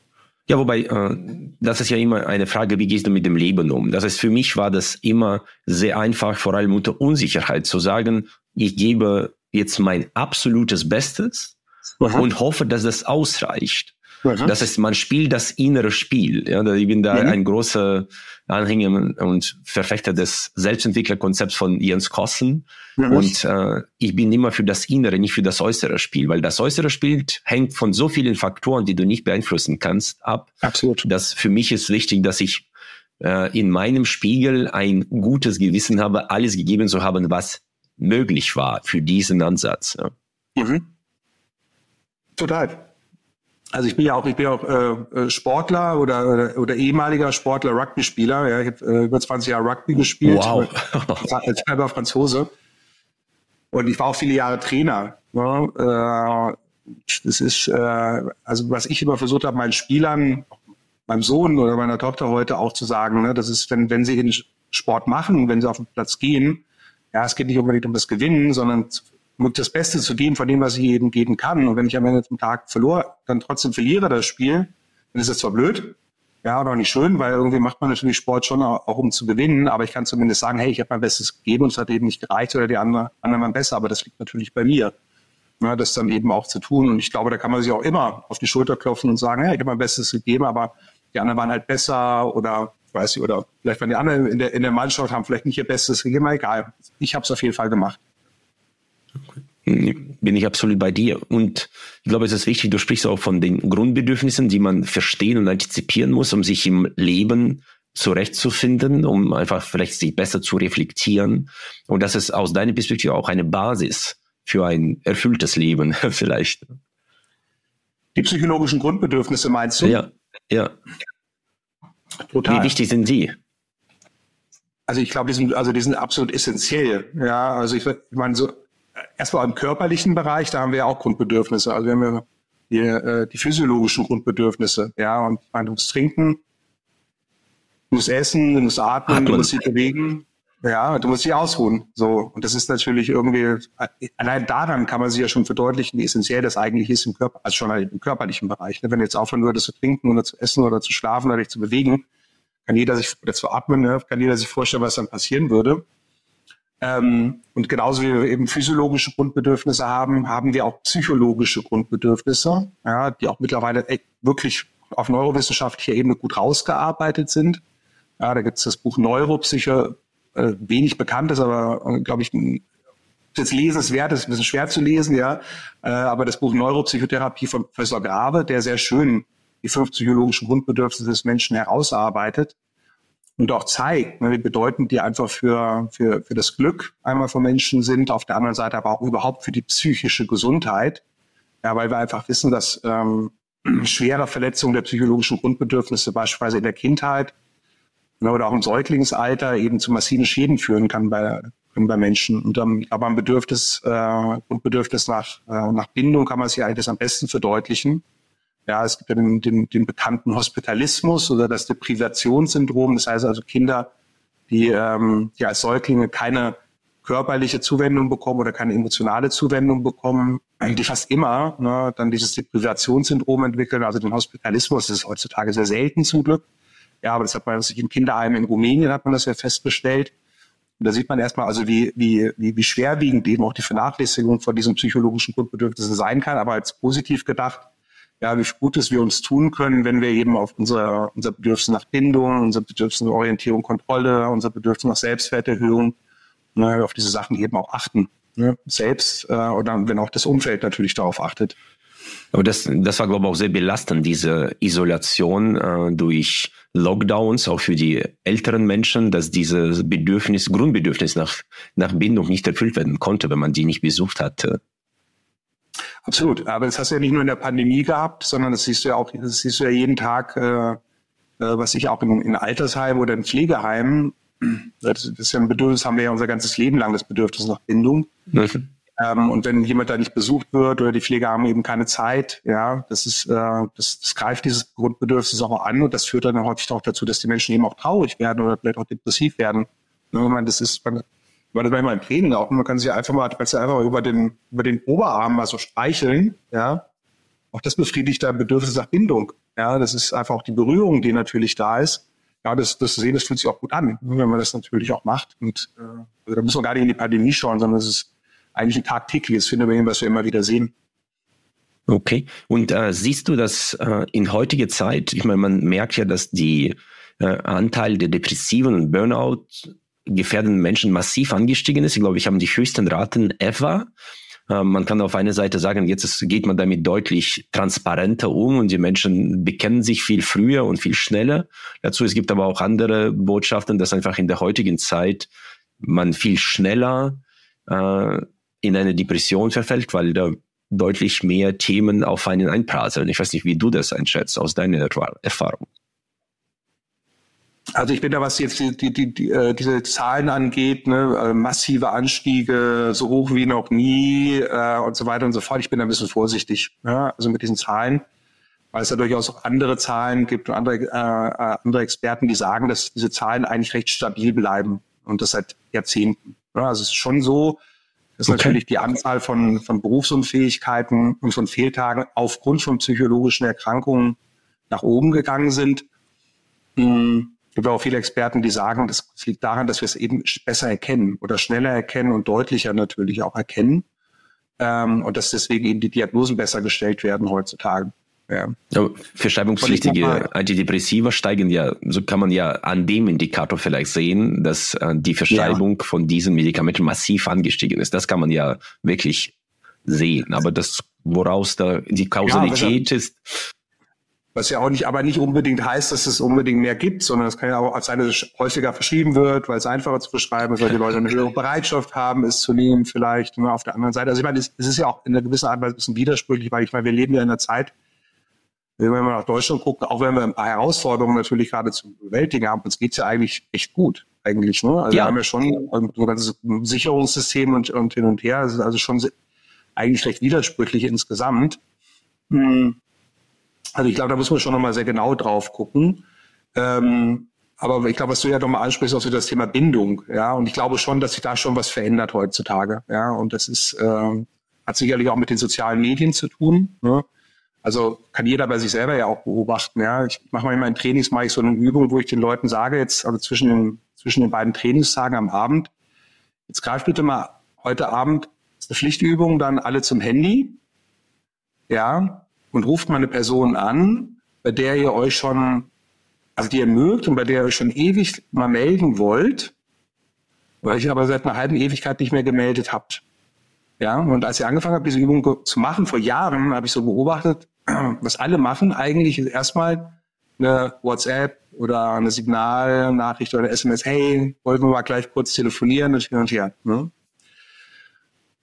Ja, wobei, äh, das ist ja immer eine Frage, wie gehst du mit dem Leben um? Das heißt, für mich war das immer sehr einfach, vor allem unter Unsicherheit zu sagen, ich gebe jetzt mein absolutes Bestes Aha. und hoffe, dass das ausreicht. Aha. Das heißt, man spielt das innere Spiel. Ja, ich bin da mhm. ein großer Anhänger und Verfechter des Selbstentwicklerkonzepts von Jens Kossen. Mhm. Und äh, ich bin immer für das innere, nicht für das äußere Spiel, weil das äußere Spiel hängt von so vielen Faktoren, die du nicht beeinflussen kannst, ab. Absolut. Das für mich ist wichtig, dass ich äh, in meinem Spiegel ein gutes Gewissen habe, alles gegeben zu haben, was möglich war für diesen Ansatz. Ja. Mhm. Total. Also ich bin ja auch, ich bin auch äh, äh, Sportler oder, oder, oder ehemaliger Sportler, Rugby-Spieler. Ja, ich habe äh, über 20 Jahre Rugby gespielt. Wow. als halber Franzose. Und ich war auch viele Jahre Trainer. Ja, äh, das ist, äh, also was ich immer versucht habe, meinen Spielern, meinem Sohn oder meiner Tochter heute auch zu sagen, ne, das ist, wenn, wenn sie den Sport machen, wenn sie auf den Platz gehen, ja, es geht nicht unbedingt um das Gewinnen, sondern das Beste zu geben von dem, was ich eben geben kann. Und wenn ich am Ende zum Tag verlor, dann trotzdem verliere das Spiel, dann ist es zwar blöd, ja, oder auch nicht schön, weil irgendwie macht man natürlich Sport schon auch, auch um zu gewinnen, aber ich kann zumindest sagen, hey, ich habe mein Bestes gegeben und es hat eben nicht gereicht oder die anderen, anderen waren besser, aber das liegt natürlich bei mir. Ja, das dann eben auch zu tun. Und ich glaube, da kann man sich auch immer auf die Schulter klopfen und sagen, hey, ich habe mein Bestes gegeben, aber die anderen waren halt besser oder weiß ich, oder vielleicht waren die anderen in der, in der Mannschaft haben vielleicht nicht ihr Bestes gegeben, egal. Ich habe es auf jeden Fall gemacht. Bin ich absolut bei dir. Und ich glaube, es ist wichtig, du sprichst auch von den Grundbedürfnissen, die man verstehen und antizipieren muss, um sich im Leben zurechtzufinden, um einfach vielleicht sich besser zu reflektieren. Und das ist aus deiner Perspektive auch eine Basis für ein erfülltes Leben *laughs* vielleicht. Die psychologischen Grundbedürfnisse meinst du? Ja, ja. Total. Wie wichtig sind die? Also ich glaube, die sind, also die sind absolut essentiell. Ja, also ich, ich meine, so erstmal im körperlichen Bereich, da haben wir ja auch Grundbedürfnisse. Also wir haben ja die, äh, die physiologischen Grundbedürfnisse, ja, und man muss trinken, du musst essen, du musst atmen, atmen. du musst dich bewegen. Ja, du musst dich ausruhen. So. Und das ist natürlich irgendwie, allein daran kann man sich ja schon verdeutlichen, wie essentiell das eigentlich ist im Körper, also schon im körperlichen Bereich. Ne? Wenn du jetzt aufhören würdest zu trinken oder zu essen oder zu schlafen oder dich zu bewegen, kann jeder sich, oder zu atmen, ne? kann jeder sich vorstellen, was dann passieren würde. Ähm, und genauso wie wir eben physiologische Grundbedürfnisse haben, haben wir auch psychologische Grundbedürfnisse, ja, die auch mittlerweile wirklich auf neurowissenschaftlicher Ebene gut rausgearbeitet sind. Ja, da gibt es das Buch Neuropsyche, äh, wenig bekannt ist, aber äh, glaube ich, jetzt lesenswert ist, ein bisschen schwer zu lesen, ja. Äh, aber das Buch Neuropsychotherapie von Professor Grave, der sehr schön die fünf psychologischen Grundbedürfnisse des Menschen herausarbeitet und auch zeigt, ne, wie bedeutend die einfach für, für, für das Glück einmal von Menschen sind, auf der anderen Seite aber auch überhaupt für die psychische Gesundheit. Ja, weil wir einfach wissen, dass ähm, schwere Verletzungen der psychologischen Grundbedürfnisse beispielsweise in der Kindheit oder auch im Säuglingsalter eben zu massiven Schäden führen kann bei, bei Menschen. Und ähm, aber ein Bedürfnis, äh, Grundbedürfnis nach, äh, nach Bindung kann man sich eigentlich das am besten verdeutlichen. Ja, es gibt ja den, den, den bekannten Hospitalismus oder das Deprivationssyndrom. Das heißt also Kinder, die, ähm, die als Säuglinge keine körperliche Zuwendung bekommen oder keine emotionale Zuwendung bekommen, eigentlich fast immer ne, dann dieses Deprivationssyndrom entwickeln, also den Hospitalismus. Das ist heutzutage sehr selten zum Glück. Ja, aber das hat man sich in Kinderheimen in Rumänien hat man das ja festgestellt. Und da sieht man erstmal also, wie, wie, wie, wie schwerwiegend eben auch die Vernachlässigung von diesen psychologischen Grundbedürfnissen sein kann, aber als positiv gedacht, ja, wie Gutes wir uns tun können, wenn wir eben auf unser, unser Bedürfnis nach Bindung, unser Bedürfnis nach Orientierung, Kontrolle, unser Bedürfnis nach Selbstwerterhöhung, ne, auf diese Sachen eben auch achten. Ne? Selbst äh, oder wenn auch das Umfeld natürlich darauf achtet. Aber das, das war, glaube ich, auch sehr belastend, diese Isolation äh, durch Lockdowns, auch für die älteren Menschen, dass dieses Bedürfnis, Grundbedürfnis nach, nach Bindung nicht erfüllt werden konnte, wenn man die nicht besucht hatte. Absolut. Aber das hast du ja nicht nur in der Pandemie gehabt, sondern das siehst du ja auch, das siehst du ja jeden Tag, äh, äh was ich auch in, in Altersheimen oder in Pflegeheimen, das ist ja ein Bedürfnis, haben wir ja unser ganzes Leben lang, das Bedürfnis nach Bindung. Mhm. Ähm, und wenn jemand da nicht besucht wird oder die Pfleger haben eben keine Zeit, ja, das ist, äh, das, das greift dieses Grundbedürfnis auch an und das führt dann häufig auch dazu, dass die Menschen eben auch traurig werden oder vielleicht auch depressiv werden. Ne, man, das ist, man, man das manchmal im Training auch, man kann sich einfach mal, kannst einfach über den, über den Oberarm mal so streicheln, ja. Auch das befriedigt dein Bedürfnis nach Bindung. Ja, das ist einfach auch die Berührung, die natürlich da ist. Ja, das, das Sehen, das fühlt sich auch gut an, wenn man das natürlich auch macht. Und äh, also da muss man gar nicht in die Pandemie schauen, sondern es ist eigentlich ein tagtägliches Phänomen, was wir immer wieder sehen. Okay. Und äh, siehst du das äh, in heutiger Zeit? Ich meine, man merkt ja, dass die äh, Anteil der Depressiven und Burnout gefährdenden Menschen massiv angestiegen ist. Ich glaube, ich habe die höchsten Raten ever. Äh, man kann auf einer Seite sagen, jetzt ist, geht man damit deutlich transparenter um und die Menschen bekennen sich viel früher und viel schneller dazu. Es gibt aber auch andere Botschaften, dass einfach in der heutigen Zeit man viel schneller äh, in eine Depression verfällt, weil da deutlich mehr Themen auf einen einprasseln. Ich weiß nicht, wie du das einschätzt aus deiner Erfahrung. Also ich bin da, was jetzt die, die, die, die äh, diese Zahlen angeht, ne, äh, massive Anstiege, so hoch wie noch nie äh, und so weiter und so fort. Ich bin da ein bisschen vorsichtig, ja, also mit diesen Zahlen, weil es ja durchaus auch andere Zahlen gibt und andere, äh, äh andere Experten, die sagen, dass diese Zahlen eigentlich recht stabil bleiben und das seit Jahrzehnten. Ja, also es ist schon so, dass okay. natürlich die Anzahl von, von Berufsunfähigkeiten und von Fehltagen aufgrund von psychologischen Erkrankungen nach oben gegangen sind. Hm, es gibt auch viele Experten, die sagen, das liegt daran, dass wir es eben besser erkennen oder schneller erkennen und deutlicher natürlich auch erkennen. Ähm, und dass deswegen eben die Diagnosen besser gestellt werden heutzutage. Ja. Verschreibungspflichtige Antidepressiva steigen ja, so kann man ja an dem Indikator vielleicht sehen, dass äh, die Verschreibung ja. von diesen Medikamenten massiv angestiegen ist. Das kann man ja wirklich sehen. Aber das, woraus da die Kausalität ja, ist. Was ja auch nicht, aber nicht unbedingt heißt, dass es unbedingt mehr gibt, sondern es kann ja auch dass es häufiger verschrieben wird, weil es einfacher zu beschreiben ist, weil die Leute eine höhere Bereitschaft haben, es zu nehmen, vielleicht nur auf der anderen Seite. Also ich meine, es, es ist ja auch in einer gewissen Art und Weise ein bisschen widersprüchlich, weil ich meine, wir leben ja in einer Zeit, wenn wir nach Deutschland gucken, auch wenn wir ein paar Herausforderungen natürlich gerade zu bewältigen haben, uns geht's ja eigentlich echt gut. eigentlich. Ne? Also ja. wir haben ja schon so ein ganzes Sicherungssystem und, und hin und her. Das ist also schon eigentlich recht widersprüchlich insgesamt. Hm. Also ich glaube, da muss man schon nochmal sehr genau drauf gucken. Ähm, aber ich glaube, was du ja nochmal ansprichst, auch so das Thema Bindung, ja. Und ich glaube schon, dass sich da schon was verändert heutzutage, ja. Und das ist, äh, hat sicherlich auch mit den sozialen Medien zu tun. Ne? Also kann jeder bei sich selber ja auch beobachten. Ja, ich mache mal in meinen Trainings mache ich so eine Übung, wo ich den Leuten sage jetzt, also zwischen den zwischen den beiden Trainingstagen am Abend, jetzt greif bitte mal heute Abend ist eine Pflichtübung, dann alle zum Handy, ja, und ruft mal eine Person an, bei der ihr euch schon, also die ihr mögt und bei der ihr euch schon ewig mal melden wollt, weil ich aber seit einer halben Ewigkeit nicht mehr gemeldet habt. Ja, und als ich angefangen habe, diese Übung zu machen, vor Jahren, habe ich so beobachtet, *clears throat* was alle machen eigentlich ist erstmal eine WhatsApp oder eine Signalnachricht oder eine SMS, hey, wollen wir mal gleich kurz telefonieren und hin und her. Ne?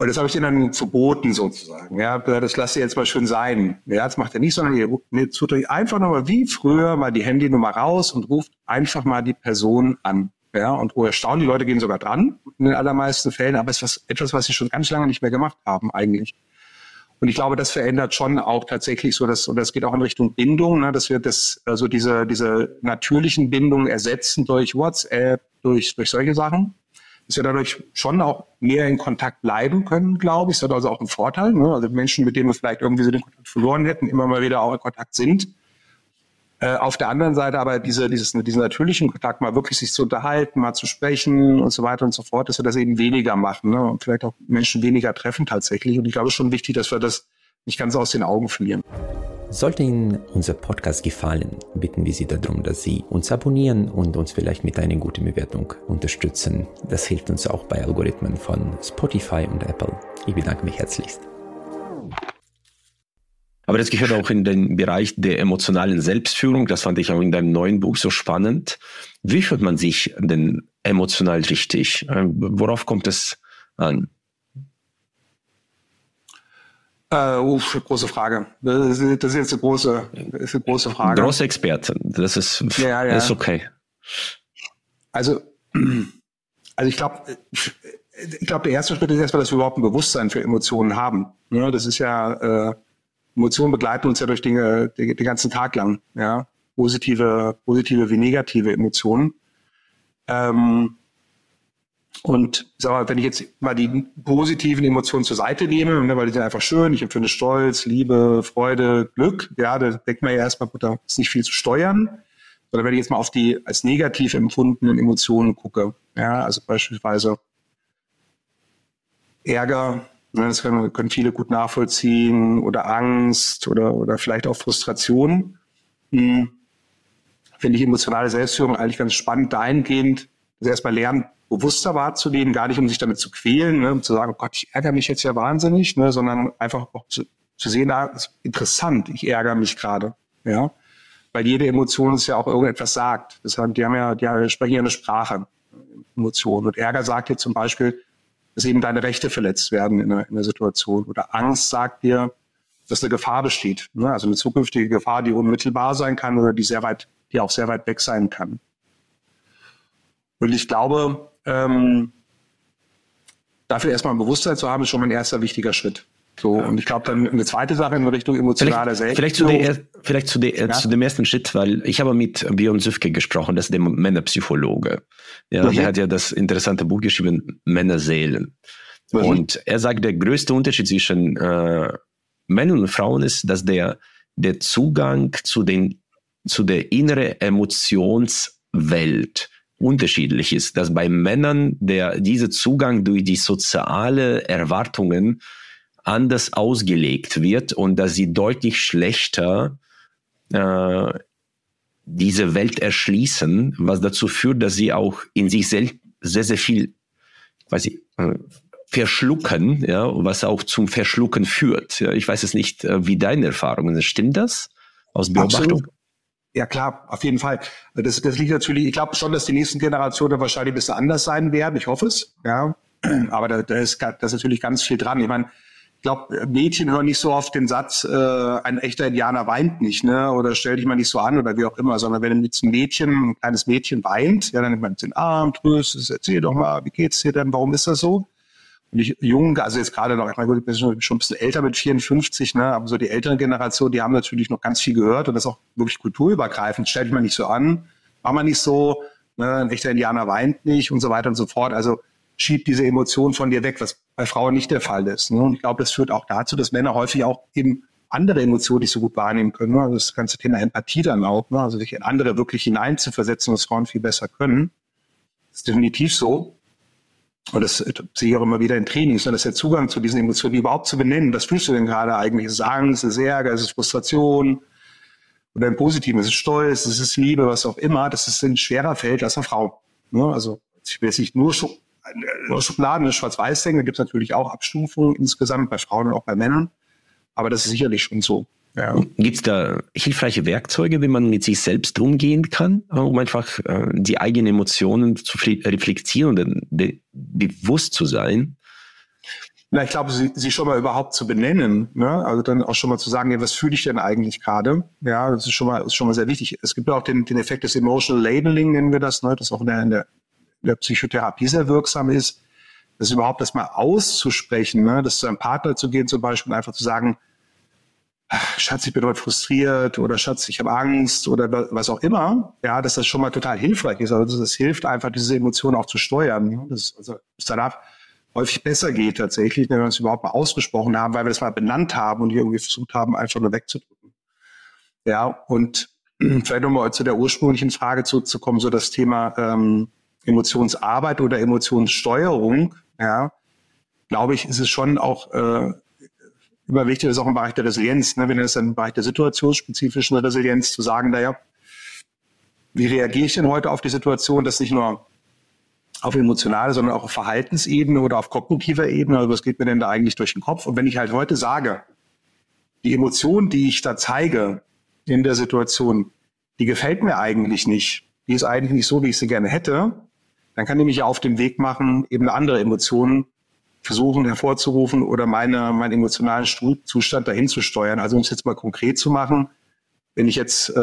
Und das habe ich denen dann verboten sozusagen. Ja, das lasst ihr jetzt mal schön sein. Ja, das macht er nicht, sondern ihr tut euch einfach nochmal wie früher mal die Handynummer raus und ruft einfach mal die Person an. Ja, und wo erstaunt, die Leute gehen sogar dran in den allermeisten Fällen, aber es ist was, etwas, was sie schon ganz lange nicht mehr gemacht haben eigentlich. Und ich glaube, das verändert schon auch tatsächlich so, dass, und das geht auch in Richtung Bindung, ne, dass wir das, also diese, diese natürlichen Bindungen ersetzen durch WhatsApp, durch, durch solche Sachen. Dass wir dadurch schon auch mehr in Kontakt bleiben können, glaube ich. Das hat also auch einen Vorteil. Ne? Also Menschen, mit denen wir vielleicht irgendwie so den Kontakt verloren hätten, immer mal wieder auch in Kontakt sind. Äh, auf der anderen Seite aber diese, dieses, diesen natürlichen Kontakt, mal wirklich sich zu unterhalten, mal zu sprechen und so weiter und so fort, dass wir das eben weniger machen ne? und vielleicht auch Menschen weniger treffen tatsächlich. Und ich glaube, es ist schon wichtig, dass wir das nicht ganz aus den Augen verlieren. Sollte Ihnen unser Podcast gefallen, bitten wir Sie darum, dass Sie uns abonnieren und uns vielleicht mit einer guten Bewertung unterstützen. Das hilft uns auch bei Algorithmen von Spotify und Apple. Ich bedanke mich herzlichst. Aber das gehört auch in den Bereich der emotionalen Selbstführung. Das fand ich auch in deinem neuen Buch so spannend. Wie führt man sich denn emotional richtig? Äh, worauf kommt es an? Äh, uff, große Frage. Das ist, das ist jetzt eine große, ist eine große Frage. Große Experte. Das ist, ja, ja. ist okay. Also, also ich glaube, ich glaube, der erste Schritt ist erstmal, dass wir überhaupt ein Bewusstsein für Emotionen haben. Ja, das ist ja, äh, Emotionen begleiten uns ja durch Dinge den, den ganzen Tag lang, ja. Positive, positive wie negative Emotionen. Ähm, und sag mal, wenn ich jetzt mal die positiven Emotionen zur Seite nehme, ne, weil die sind einfach schön, ich empfinde Stolz, Liebe, Freude, Glück, ja, da denkt man ja erstmal, gut, da ist nicht viel zu steuern. Oder wenn ich jetzt mal auf die als negativ empfundenen Emotionen gucke, ja, also beispielsweise Ärger, Ne, das können, können viele gut nachvollziehen oder Angst oder, oder vielleicht auch Frustration. Hm. Finde ich emotionale Selbstführung eigentlich ganz spannend dahingehend, dass erstmal lernen, bewusster wahrzunehmen, gar nicht um sich damit zu quälen, ne, um zu sagen, oh Gott, ich ärgere mich jetzt ja wahnsinnig, ne, sondern einfach auch zu, zu sehen, ah, ist interessant, ich ärgere mich gerade. Ja. Weil jede Emotion ist ja auch irgendetwas sagt. Deshalb, die haben ja, die sprechen ja eine Sprache, Emotionen. Und Ärger sagt jetzt zum Beispiel, dass eben deine Rechte verletzt werden in der, in der Situation. Oder Angst sagt dir, dass eine Gefahr besteht. Ne? Also eine zukünftige Gefahr, die unmittelbar sein kann oder die sehr weit, die auch sehr weit weg sein kann. Und ich glaube, ähm, dafür erstmal ein Bewusstsein zu haben, ist schon mein erster wichtiger Schritt. So, und ich glaube dann eine zweite Sache in Richtung emotionaler Selbst. Vielleicht, zu, der, vielleicht zu, der, ja? zu dem ersten Schritt, weil ich habe mit Björn Süfke gesprochen, das ist der Männerpsychologe. Ja, okay. Der hat ja das interessante Buch geschrieben, Männerseelen. Okay. Und er sagt, der größte Unterschied zwischen äh, Männern und Frauen ist, dass der, der Zugang zu, den, zu der inneren Emotionswelt unterschiedlich ist. Dass bei Männern der, dieser Zugang durch die soziale Erwartungen anders ausgelegt wird und dass sie deutlich schlechter äh, diese Welt erschließen, was dazu führt, dass sie auch in sich selbst sehr, sehr viel, weiß ich, äh, verschlucken, ja, was auch zum Verschlucken führt. Ja, ich weiß es nicht, äh, wie deine Erfahrungen sind. Stimmt das aus Beobachtung? Absolut. Ja klar, auf jeden Fall. Das, das liegt natürlich, ich glaube schon, dass die nächsten Generationen wahrscheinlich ein bisschen anders sein werden. Ich hoffe es, ja. *clears throat* Aber da, da, ist, da ist natürlich ganz viel dran. Ich meine, ich glaube, Mädchen hören nicht so oft den Satz, äh, ein echter Indianer weint nicht, ne? Oder stell dich mal nicht so an oder wie auch immer, sondern wenn jetzt ein Mädchen, ein kleines Mädchen weint, ja, dann nimmt man den Arm, tröstet, erzähl doch mal, wie geht's dir denn, warum ist das so? Und ich jung, also jetzt gerade noch, ich meine, ich bin schon, ein bisschen älter mit 54, ne, aber so die ältere Generation, die haben natürlich noch ganz viel gehört und das auch wirklich kulturübergreifend. Stell dich mal nicht so an, mach mal nicht so, ne, ein echter Indianer weint nicht und so weiter und so fort. Also schiebt diese Emotionen von dir weg, was bei Frauen nicht der Fall ist. Ne? Und ich glaube, das führt auch dazu, dass Männer häufig auch eben andere Emotionen nicht so gut wahrnehmen können. Ne? Also das ganze Thema Empathie dann auch, ne? also sich in andere wirklich hineinzuversetzen, was Frauen viel besser können. Das ist definitiv so. Und das sehe ich auch immer wieder in Trainings, ne? dass der Zugang zu diesen Emotionen überhaupt zu benennen. Was fühlst du denn gerade eigentlich? Ist es Angst, ist es Ärger, ist es Frustration? Oder im Positiven, ist es Stolz, ist es Liebe, was auch immer. Das ist ein schwerer Feld als eine Frau. Ne? Also ich will jetzt nicht nur nur Schubladen, eine Schwarz-Weiß-Denken, da gibt es natürlich auch Abstufungen insgesamt bei Frauen und auch bei Männern. Aber das ist sicherlich schon so. Ja. Gibt es da hilfreiche Werkzeuge, wie man mit sich selbst umgehen kann, um einfach äh, die eigenen Emotionen zu reflektieren und be bewusst zu sein? Na, ich glaube, sie, sie schon mal überhaupt zu benennen, ne? also dann auch schon mal zu sagen, ja, was fühle ich denn eigentlich gerade? Ja, das ist schon mal, ist schon mal sehr wichtig. Es gibt auch den, den Effekt des Emotional Labeling, nennen wir das, ne? das ist auch in der, in der der Psychotherapie sehr wirksam ist, das überhaupt das mal auszusprechen, ne? das zu einem Partner zu gehen zum Beispiel, einfach zu sagen, Schatz, ich bin heute frustriert oder Schatz, ich habe Angst oder was auch immer, ja, dass das schon mal total hilfreich ist. Also das hilft einfach, diese Emotionen auch zu steuern. Ne? Das, also es danach häufig besser geht tatsächlich, wenn wir es überhaupt mal ausgesprochen haben, weil wir das mal benannt haben und irgendwie versucht haben, einfach nur wegzudrücken. Ja, und *clears throat* vielleicht nochmal zu der ursprünglichen Frage zurückzukommen, so das Thema ähm, Emotionsarbeit oder Emotionssteuerung, ja, glaube ich, ist es schon auch äh, immer wichtig, das ist auch im Bereich der Resilienz, ne, wenn es im Bereich der situationsspezifischen Resilienz zu sagen, naja, wie reagiere ich denn heute auf die Situation, dass nicht nur auf emotionaler, sondern auch auf Verhaltensebene oder auf kognitiver Ebene, also was geht mir denn da eigentlich durch den Kopf? Und wenn ich halt heute sage, die Emotion, die ich da zeige in der Situation, die gefällt mir eigentlich nicht, die ist eigentlich nicht so, wie ich sie gerne hätte, dann kann ich mich ja auf den Weg machen, eben andere Emotionen versuchen hervorzurufen oder meine, meinen emotionalen Zustand dahin zu steuern. Also um es jetzt mal konkret zu machen, wenn ich jetzt äh,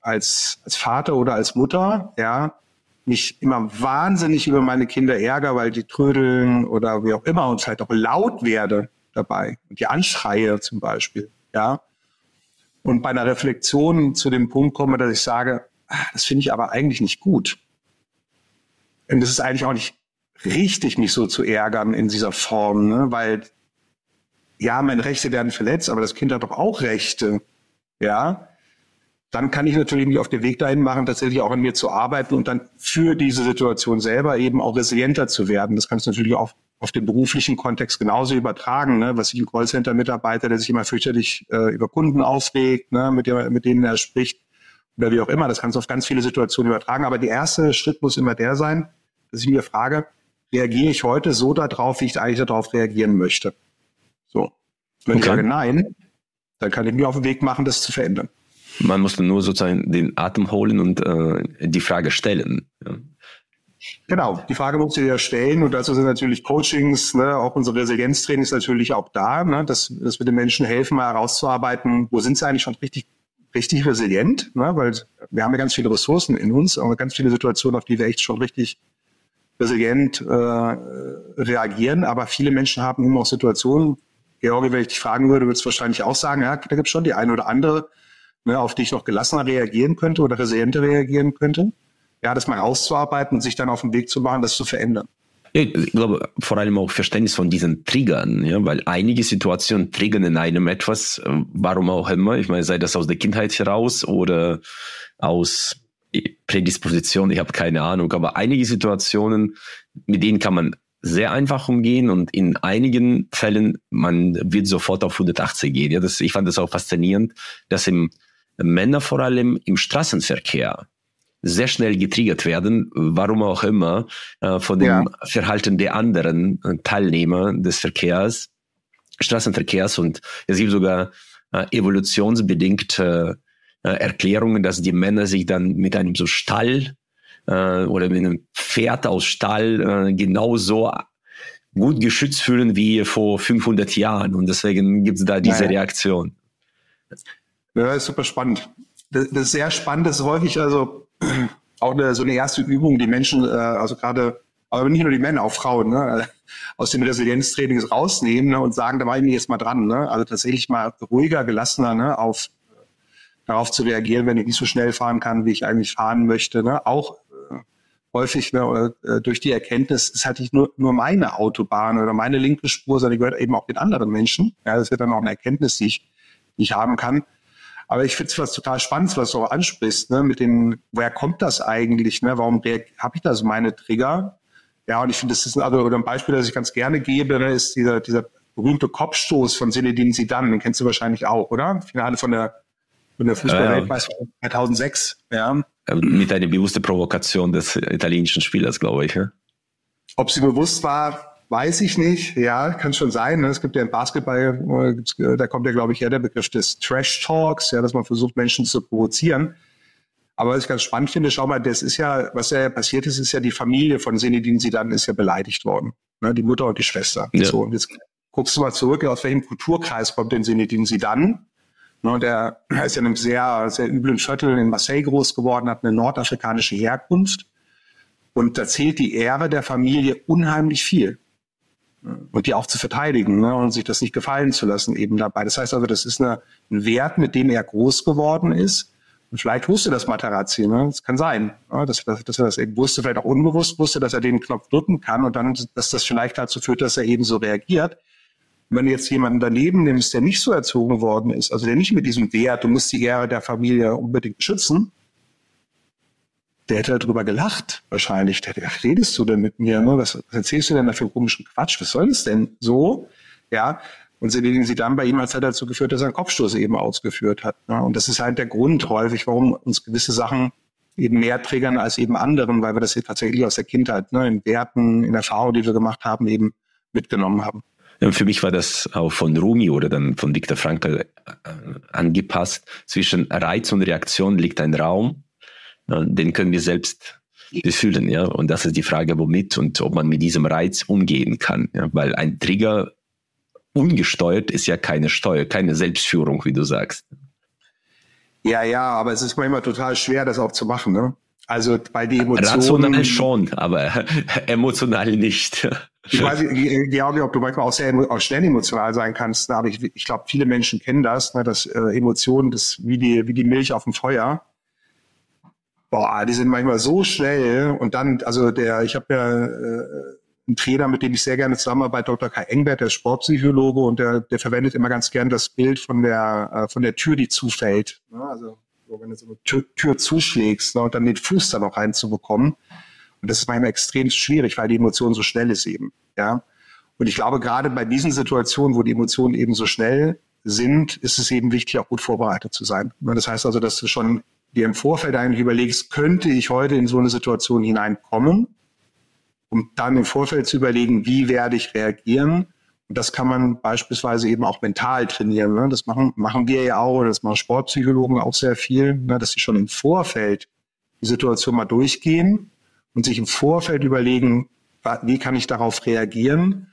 als, als Vater oder als Mutter, ja, mich immer wahnsinnig über meine Kinder ärgere, weil die trödeln oder wie auch immer und vielleicht auch laut werde dabei und die anschreie zum Beispiel, ja. Und bei einer Reflexion zu dem Punkt komme, dass ich sage, ah, das finde ich aber eigentlich nicht gut. Und das ist eigentlich auch nicht richtig, mich so zu ärgern in dieser Form, ne? weil ja, meine Rechte werden verletzt, aber das Kind hat doch auch Rechte. Ja, dann kann ich natürlich mich auf den Weg dahin machen, tatsächlich auch an mir zu arbeiten und dann für diese Situation selber eben auch resilienter zu werden. Das kannst du natürlich auch auf den beruflichen Kontext genauso übertragen. Ne? Was ich ein Callcenter-Mitarbeiter, der sich immer fürchterlich äh, über Kunden aufregt, ne? mit, der, mit denen er spricht oder wie auch immer, das kannst du auf ganz viele Situationen übertragen. Aber der erste Schritt muss immer der sein, dass ich mir frage, reagiere ich heute so darauf, wie ich eigentlich darauf reagieren möchte? So. Wenn okay. ich sage nein, dann kann ich mir auf den Weg machen, das zu verändern. Man muss nur sozusagen den Atem holen und äh, die Frage stellen. Ja. Genau, die Frage musst du dir stellen und dazu sind natürlich Coachings, ne, auch unsere Resilienztraining ist natürlich auch da, ne, dass, dass wir den Menschen helfen, mal herauszuarbeiten, wo sind sie eigentlich schon richtig, richtig resilient, ne, weil wir haben ja ganz viele Ressourcen in uns, aber ganz viele Situationen, auf die wir echt schon richtig resilient äh, reagieren. Aber viele Menschen haben immer auch Situationen, Georgi, wenn ich dich fragen würde, würdest du wahrscheinlich auch sagen, ja, da gibt es schon die eine oder andere, ne, auf die ich noch gelassener reagieren könnte oder resilienter reagieren könnte. Ja, das mal auszuarbeiten und sich dann auf den Weg zu machen, das zu verändern. Ich glaube, vor allem auch Verständnis von diesen Triggern, ja, weil einige Situationen triggern in einem etwas, äh, warum auch immer. Ich meine, sei das aus der Kindheit heraus oder aus Prädisposition, ich habe keine Ahnung, aber einige Situationen, mit denen kann man sehr einfach umgehen und in einigen Fällen, man wird sofort auf 180 gehen. Ja, das, ich fand das auch faszinierend, dass im Männer vor allem im Straßenverkehr sehr schnell getriggert werden, warum auch immer, äh, von dem ja. Verhalten der anderen äh, Teilnehmer des Verkehrs, Straßenverkehrs und es gibt sogar äh, evolutionsbedingt äh, äh, Erklärungen, dass die Männer sich dann mit einem so Stall äh, oder mit einem Pferd aus Stall äh, genauso gut geschützt fühlen wie vor 500 Jahren. Und deswegen gibt es da diese naja. Reaktion. Ja, ist super spannend. Das, das ist sehr spannend. Das ist häufig also *clears throat* auch eine, so eine erste Übung, die Menschen, äh, also gerade, aber nicht nur die Männer, auch Frauen, ne, *laughs* aus den Resilienztrainings rausnehmen ne, und sagen, da mache ich mich jetzt mal dran. Ne? Also tatsächlich mal ruhiger, gelassener ne, auf darauf zu reagieren, wenn ich nicht so schnell fahren kann, wie ich eigentlich fahren möchte. Ne? Auch äh, häufig ne, äh, durch die Erkenntnis, es hat nicht nur, nur meine Autobahn oder meine linke Spur, sondern die gehört eben auch den anderen Menschen. Ja, das wird dann auch eine Erkenntnis, die ich, die ich haben kann. Aber ich finde es total spannend, was du auch ansprichst, ne, mit den, woher kommt das eigentlich, ne? Warum habe ich da so meine Trigger? Ja, und ich finde, das ist also, oder ein Beispiel, das ich ganz gerne gebe, ne, ist dieser, dieser berühmte Kopfstoß von Zinedine Zidane, den kennst du wahrscheinlich auch, oder? Finale von der, von der Fußball-Weltmeisterschaft 2006, ja. Mit einer bewussten Provokation des italienischen Spielers, glaube ich. Ja? Ob sie bewusst war, Weiß ich nicht. Ja, kann schon sein. Ne? Es gibt ja im Basketball, äh, da kommt ja, glaube ich, her der Begriff des Trash Talks, ja, dass man versucht, Menschen zu provozieren. Aber was ich ganz spannend finde, schau mal, das ist ja, was ja passiert ist, ist ja die Familie von Senedin Sidan ist ja beleidigt worden. Ne? Die Mutter und die Schwester. Ja. So, und jetzt guckst du mal zurück, aus welchem Kulturkreis kommt denn Senedin Sidan? Ne, und er ist ja in einem sehr, sehr üblen Viertel in Marseille groß geworden, hat eine nordafrikanische Herkunft. Und da zählt die Ehre der Familie unheimlich viel und die auch zu verteidigen ne, und sich das nicht gefallen zu lassen eben dabei. Das heißt also, das ist eine, ein Wert, mit dem er groß geworden ist. Und vielleicht wusste das Materazzi, ne? Das kann sein, ja, dass, dass, dass er das eben wusste, vielleicht auch unbewusst wusste, dass er den Knopf drücken kann und dann, dass das vielleicht dazu führt, dass er eben so reagiert. Wenn du jetzt jemanden daneben nimmst, der nicht so erzogen worden ist, also der nicht mit diesem Wert, du musst die Ehre der Familie unbedingt schützen, der hätte darüber gelacht, wahrscheinlich. Der hätte gedacht, redest du denn mit mir? Ne? Was, was erzählst du denn da für komischen Quatsch? Was soll das denn so? Ja. Und sie, sie dann bei ihm als hat dazu geführt, dass er einen Kopfstoß eben ausgeführt hat. Ne? Und das ist halt der Grund häufig, warum uns gewisse Sachen eben mehr triggern als eben anderen, weil wir das hier tatsächlich aus der Kindheit, ne, in Werten, in Erfahrungen, die wir gemacht haben, eben mitgenommen haben. Ja, für mich war das auch von Rumi oder dann von Viktor Frankl äh, angepasst. Zwischen Reiz und Reaktion liegt ein Raum den können wir selbst befühlen, ja. Und das ist die Frage, womit und ob man mit diesem Reiz umgehen kann, ja? weil ein Trigger ungesteuert ist ja keine Steuer, keine Selbstführung, wie du sagst. Ja, ja, aber es ist manchmal total schwer, das auch zu machen, ne? Also bei den Emotionen. Rational schon, aber *laughs* emotional nicht. Ich weiß nicht, Georgi, ob du manchmal auch sehr auch schnell emotional sein kannst, aber ich, ich glaube, viele Menschen kennen das, ne? dass äh, Emotionen, das wie die, wie die Milch auf dem Feuer boah, die sind manchmal so schnell und dann, also der, ich habe ja äh, einen Trainer, mit dem ich sehr gerne zusammenarbeite, Dr. Kai Engbert, der ist Sportpsychologe und der, der verwendet immer ganz gern das Bild von der, äh, von der Tür, die zufällt. Ne? Also so, wenn du so eine Tür, Tür zuschlägst ne? und dann den Fuß da noch reinzubekommen. Und das ist manchmal extrem schwierig, weil die Emotion so schnell ist eben. Ja. Und ich glaube, gerade bei diesen Situationen, wo die Emotionen eben so schnell sind, ist es eben wichtig, auch gut vorbereitet zu sein. Ne? Das heißt also, dass du schon dir im Vorfeld eigentlich überlegst, könnte ich heute in so eine Situation hineinkommen, um dann im Vorfeld zu überlegen, wie werde ich reagieren. Und das kann man beispielsweise eben auch mental trainieren. Ne? Das machen, machen wir ja auch, das machen Sportpsychologen auch sehr viel, ne? dass sie schon im Vorfeld die Situation mal durchgehen und sich im Vorfeld überlegen, wie kann ich darauf reagieren.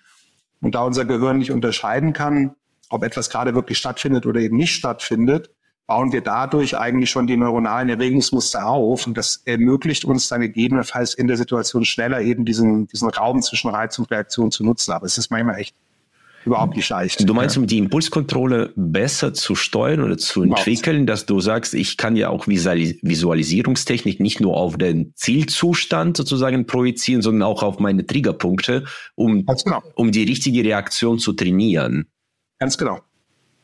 Und da unser Gehirn nicht unterscheiden kann, ob etwas gerade wirklich stattfindet oder eben nicht stattfindet, bauen wir dadurch eigentlich schon die neuronalen Erregungsmuster auf und das ermöglicht uns dann gegebenenfalls in der Situation schneller eben diesen, diesen Raum zwischen Reiz und Reaktion zu nutzen. Aber es ist manchmal echt überhaupt nicht leicht. Du meinst, um die Impulskontrolle besser zu steuern oder zu entwickeln, dass du sagst, ich kann ja auch Visualisierungstechnik nicht nur auf den Zielzustand sozusagen projizieren, sondern auch auf meine Triggerpunkte, um, genau. um die richtige Reaktion zu trainieren. Ganz genau.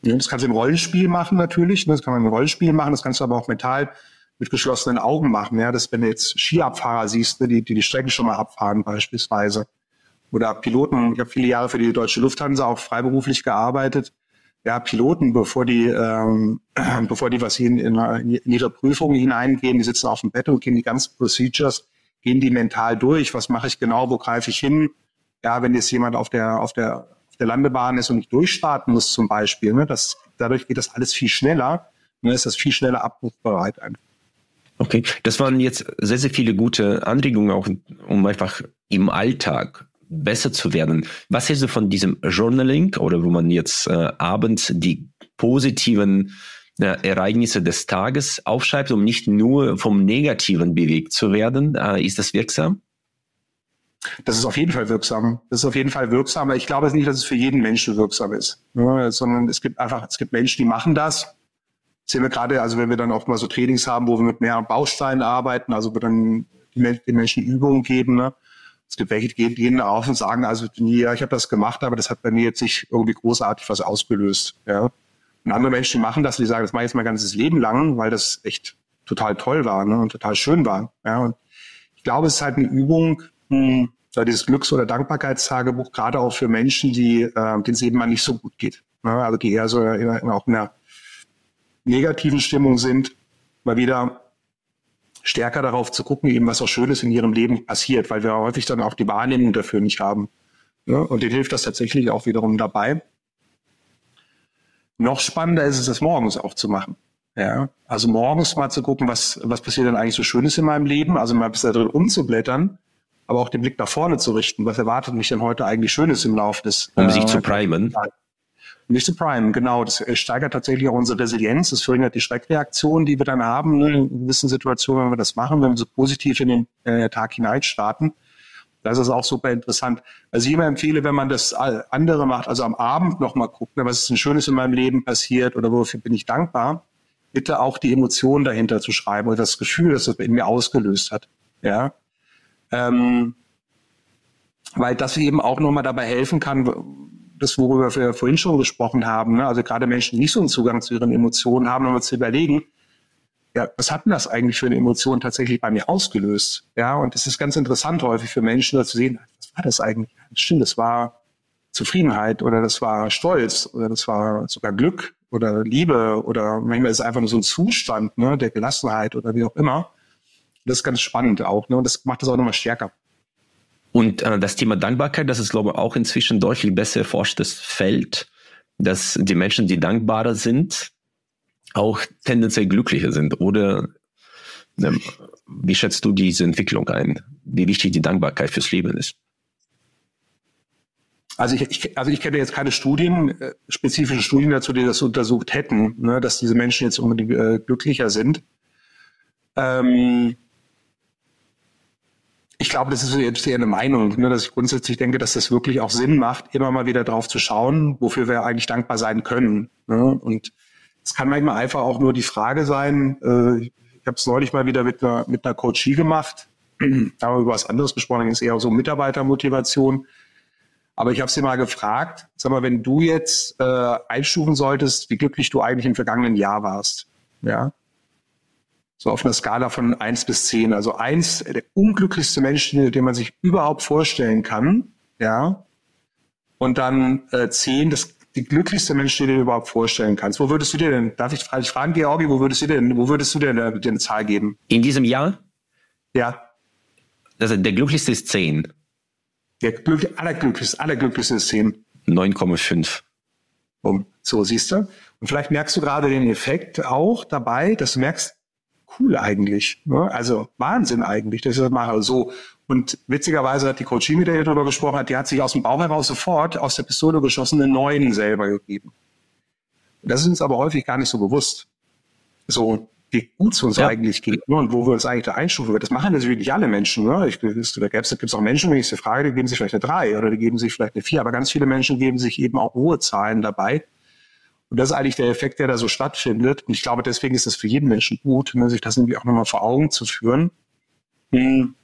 Das kannst du im Rollenspiel machen natürlich. Das kann man im Rollenspiel machen. Das kannst du aber auch mental mit geschlossenen Augen machen. Ja, das, wenn du jetzt Skiabfahrer siehst, ne, die, die die Strecken schon mal abfahren beispielsweise. Oder Piloten. Ich habe viele Jahre für die Deutsche Lufthansa auch freiberuflich gearbeitet. Ja, Piloten, bevor die, ähm, *clears throat* bevor die was in, in, in ihre Prüfung hineingehen, die sitzen auf dem Bett und gehen die ganzen Procedures, gehen die mental durch. Was mache ich genau? Wo greife ich hin? Ja, wenn jetzt jemand auf der, auf der der Landebahn ist und nicht durchstarten muss zum Beispiel, ne, das, dadurch geht das alles viel schneller dann ist das viel schneller abrufbereit. Okay, das waren jetzt sehr, sehr viele gute Anregungen, auch um einfach im Alltag besser zu werden. Was hältst du von diesem Journaling oder wo man jetzt äh, abends die positiven äh, Ereignisse des Tages aufschreibt, um nicht nur vom Negativen bewegt zu werden? Äh, ist das wirksam? Das ist auf jeden Fall wirksam. Das ist auf jeden Fall wirksam. Ich glaube nicht, dass es für jeden Menschen wirksam ist, ne? sondern es gibt einfach, es gibt Menschen, die machen das. Das sehen wir gerade, also wenn wir dann auch mal so Trainings haben, wo wir mit mehreren Bausteinen arbeiten, also wir dann den Menschen Übungen geben. Ne? Es gibt welche, die gehen, gehen auf und sagen, also ja, ich habe das gemacht, aber das hat bei mir jetzt nicht irgendwie großartig was ausgelöst. Ja? Und andere Menschen machen das, die sagen, das mache ich jetzt mein ganzes Leben lang, weil das echt total toll war ne? und total schön war. Ja? Und ich glaube, es ist halt eine Übung, hm, dieses Glücks- oder Dankbarkeitstagebuch, gerade auch für Menschen, die, äh, denen es eben mal nicht so gut geht. Ne? Also die eher so immer, immer auch in einer negativen Stimmung sind, mal wieder stärker darauf zu gucken, eben was auch Schönes in ihrem Leben passiert, weil wir häufig dann auch die Wahrnehmung dafür nicht haben. Ja, und denen hilft das tatsächlich auch wiederum dabei. Noch spannender ist es, das morgens auch zu machen. Ja, also morgens mal zu gucken, was, was passiert denn eigentlich so Schönes in meinem Leben, also mal bis da drin umzublättern, aber auch den Blick nach vorne zu richten. Was erwartet mich denn heute eigentlich Schönes im Laufe des? Um äh, sich zu primen. Nicht zu prime, genau. Das äh, steigert tatsächlich auch unsere Resilienz. Das verringert die Schreckreaktion, die wir dann haben ne, in gewissen Situationen, wenn wir das machen, wenn wir so positiv in den äh, Tag hinein starten. Das ist auch super interessant. Also ich immer empfehle, wenn man das andere macht, also am Abend nochmal gucken, ne, was ist denn Schönes in meinem Leben passiert oder wofür bin ich dankbar, bitte auch die Emotionen dahinter zu schreiben oder das Gefühl, das das in mir ausgelöst hat. Ja. Ähm, weil das eben auch nochmal dabei helfen kann, das, worüber wir vorhin schon gesprochen haben, ne? also gerade Menschen, die nicht so einen Zugang zu ihren Emotionen haben, um zu überlegen, ja, was hat denn das eigentlich für eine Emotion tatsächlich bei mir ausgelöst? Ja, und es ist ganz interessant häufig für Menschen da zu sehen, was war das eigentlich? Stimmt, das war Zufriedenheit oder das war Stolz oder das war sogar Glück oder Liebe oder manchmal ist es einfach nur so ein Zustand ne, der Gelassenheit oder wie auch immer. Das ist ganz spannend auch ne, und das macht das auch nochmal stärker. Und äh, das Thema Dankbarkeit, das ist, glaube ich, auch inzwischen deutlich besser erforschtes Feld, dass die Menschen, die dankbarer sind, auch tendenziell glücklicher sind. Oder ähm, wie schätzt du diese Entwicklung ein? Wie wichtig die Dankbarkeit fürs Leben ist? Also ich, ich, also ich kenne jetzt keine Studien, äh, spezifische Studien dazu, die das untersucht hätten, ne, dass diese Menschen jetzt unbedingt äh, glücklicher sind. Ähm, ich glaube, das ist jetzt eher eine Meinung, ne, dass ich grundsätzlich denke, dass das wirklich auch Sinn macht, immer mal wieder drauf zu schauen, wofür wir eigentlich dankbar sein können. Ne? Und es kann manchmal einfach auch nur die Frage sein, äh, ich habe es neulich mal wieder mit einer, mit einer Coachie gemacht, *clears throat* da haben wir über was anderes gesprochen, es eher so Mitarbeitermotivation. Aber ich habe sie mal gefragt, sag mal, wenn du jetzt äh, einstufen solltest, wie glücklich du eigentlich im vergangenen Jahr warst, ja, so auf einer Skala von eins bis zehn. Also eins der unglücklichste Menschen, den man sich überhaupt vorstellen kann, ja. Und dann äh, zehn, das die glücklichste Mensch, den du dir überhaupt vorstellen kannst. Wo würdest du dir denn, darf ich fragen, Georgi, wo würdest du denn, wo würdest du denn äh, dir eine Zahl geben? In diesem Jahr? Ja. Also der glücklichste ist zehn. Der glücklich, allerglücklichste, allerglücklichste ist zehn. 9,5. Um, so, siehst du. Und vielleicht merkst du gerade den Effekt auch dabei, dass du merkst, cool eigentlich. Ne? Also Wahnsinn eigentlich, dass ich das mache. So. Und witzigerweise hat die Coachie, mit der ihr darüber gesprochen hat, die hat sich aus dem Bauch heraus sofort aus der Pistole geschossen einen neuen selber gegeben. Das ist uns aber häufig gar nicht so bewusst. So, wie gut es uns ja. eigentlich geht ne? und wo wir uns eigentlich da einstufen. Das machen natürlich nicht alle Menschen. Ne? Ich, da gibt es auch Menschen, wenn ich sie frage, die geben sich vielleicht eine drei oder die geben sich vielleicht eine vier, aber ganz viele Menschen geben sich eben auch hohe Zahlen dabei und das ist eigentlich der Effekt, der da so stattfindet. Und ich glaube, deswegen ist es für jeden Menschen gut, ne, sich das irgendwie auch nochmal vor Augen zu führen. Hm,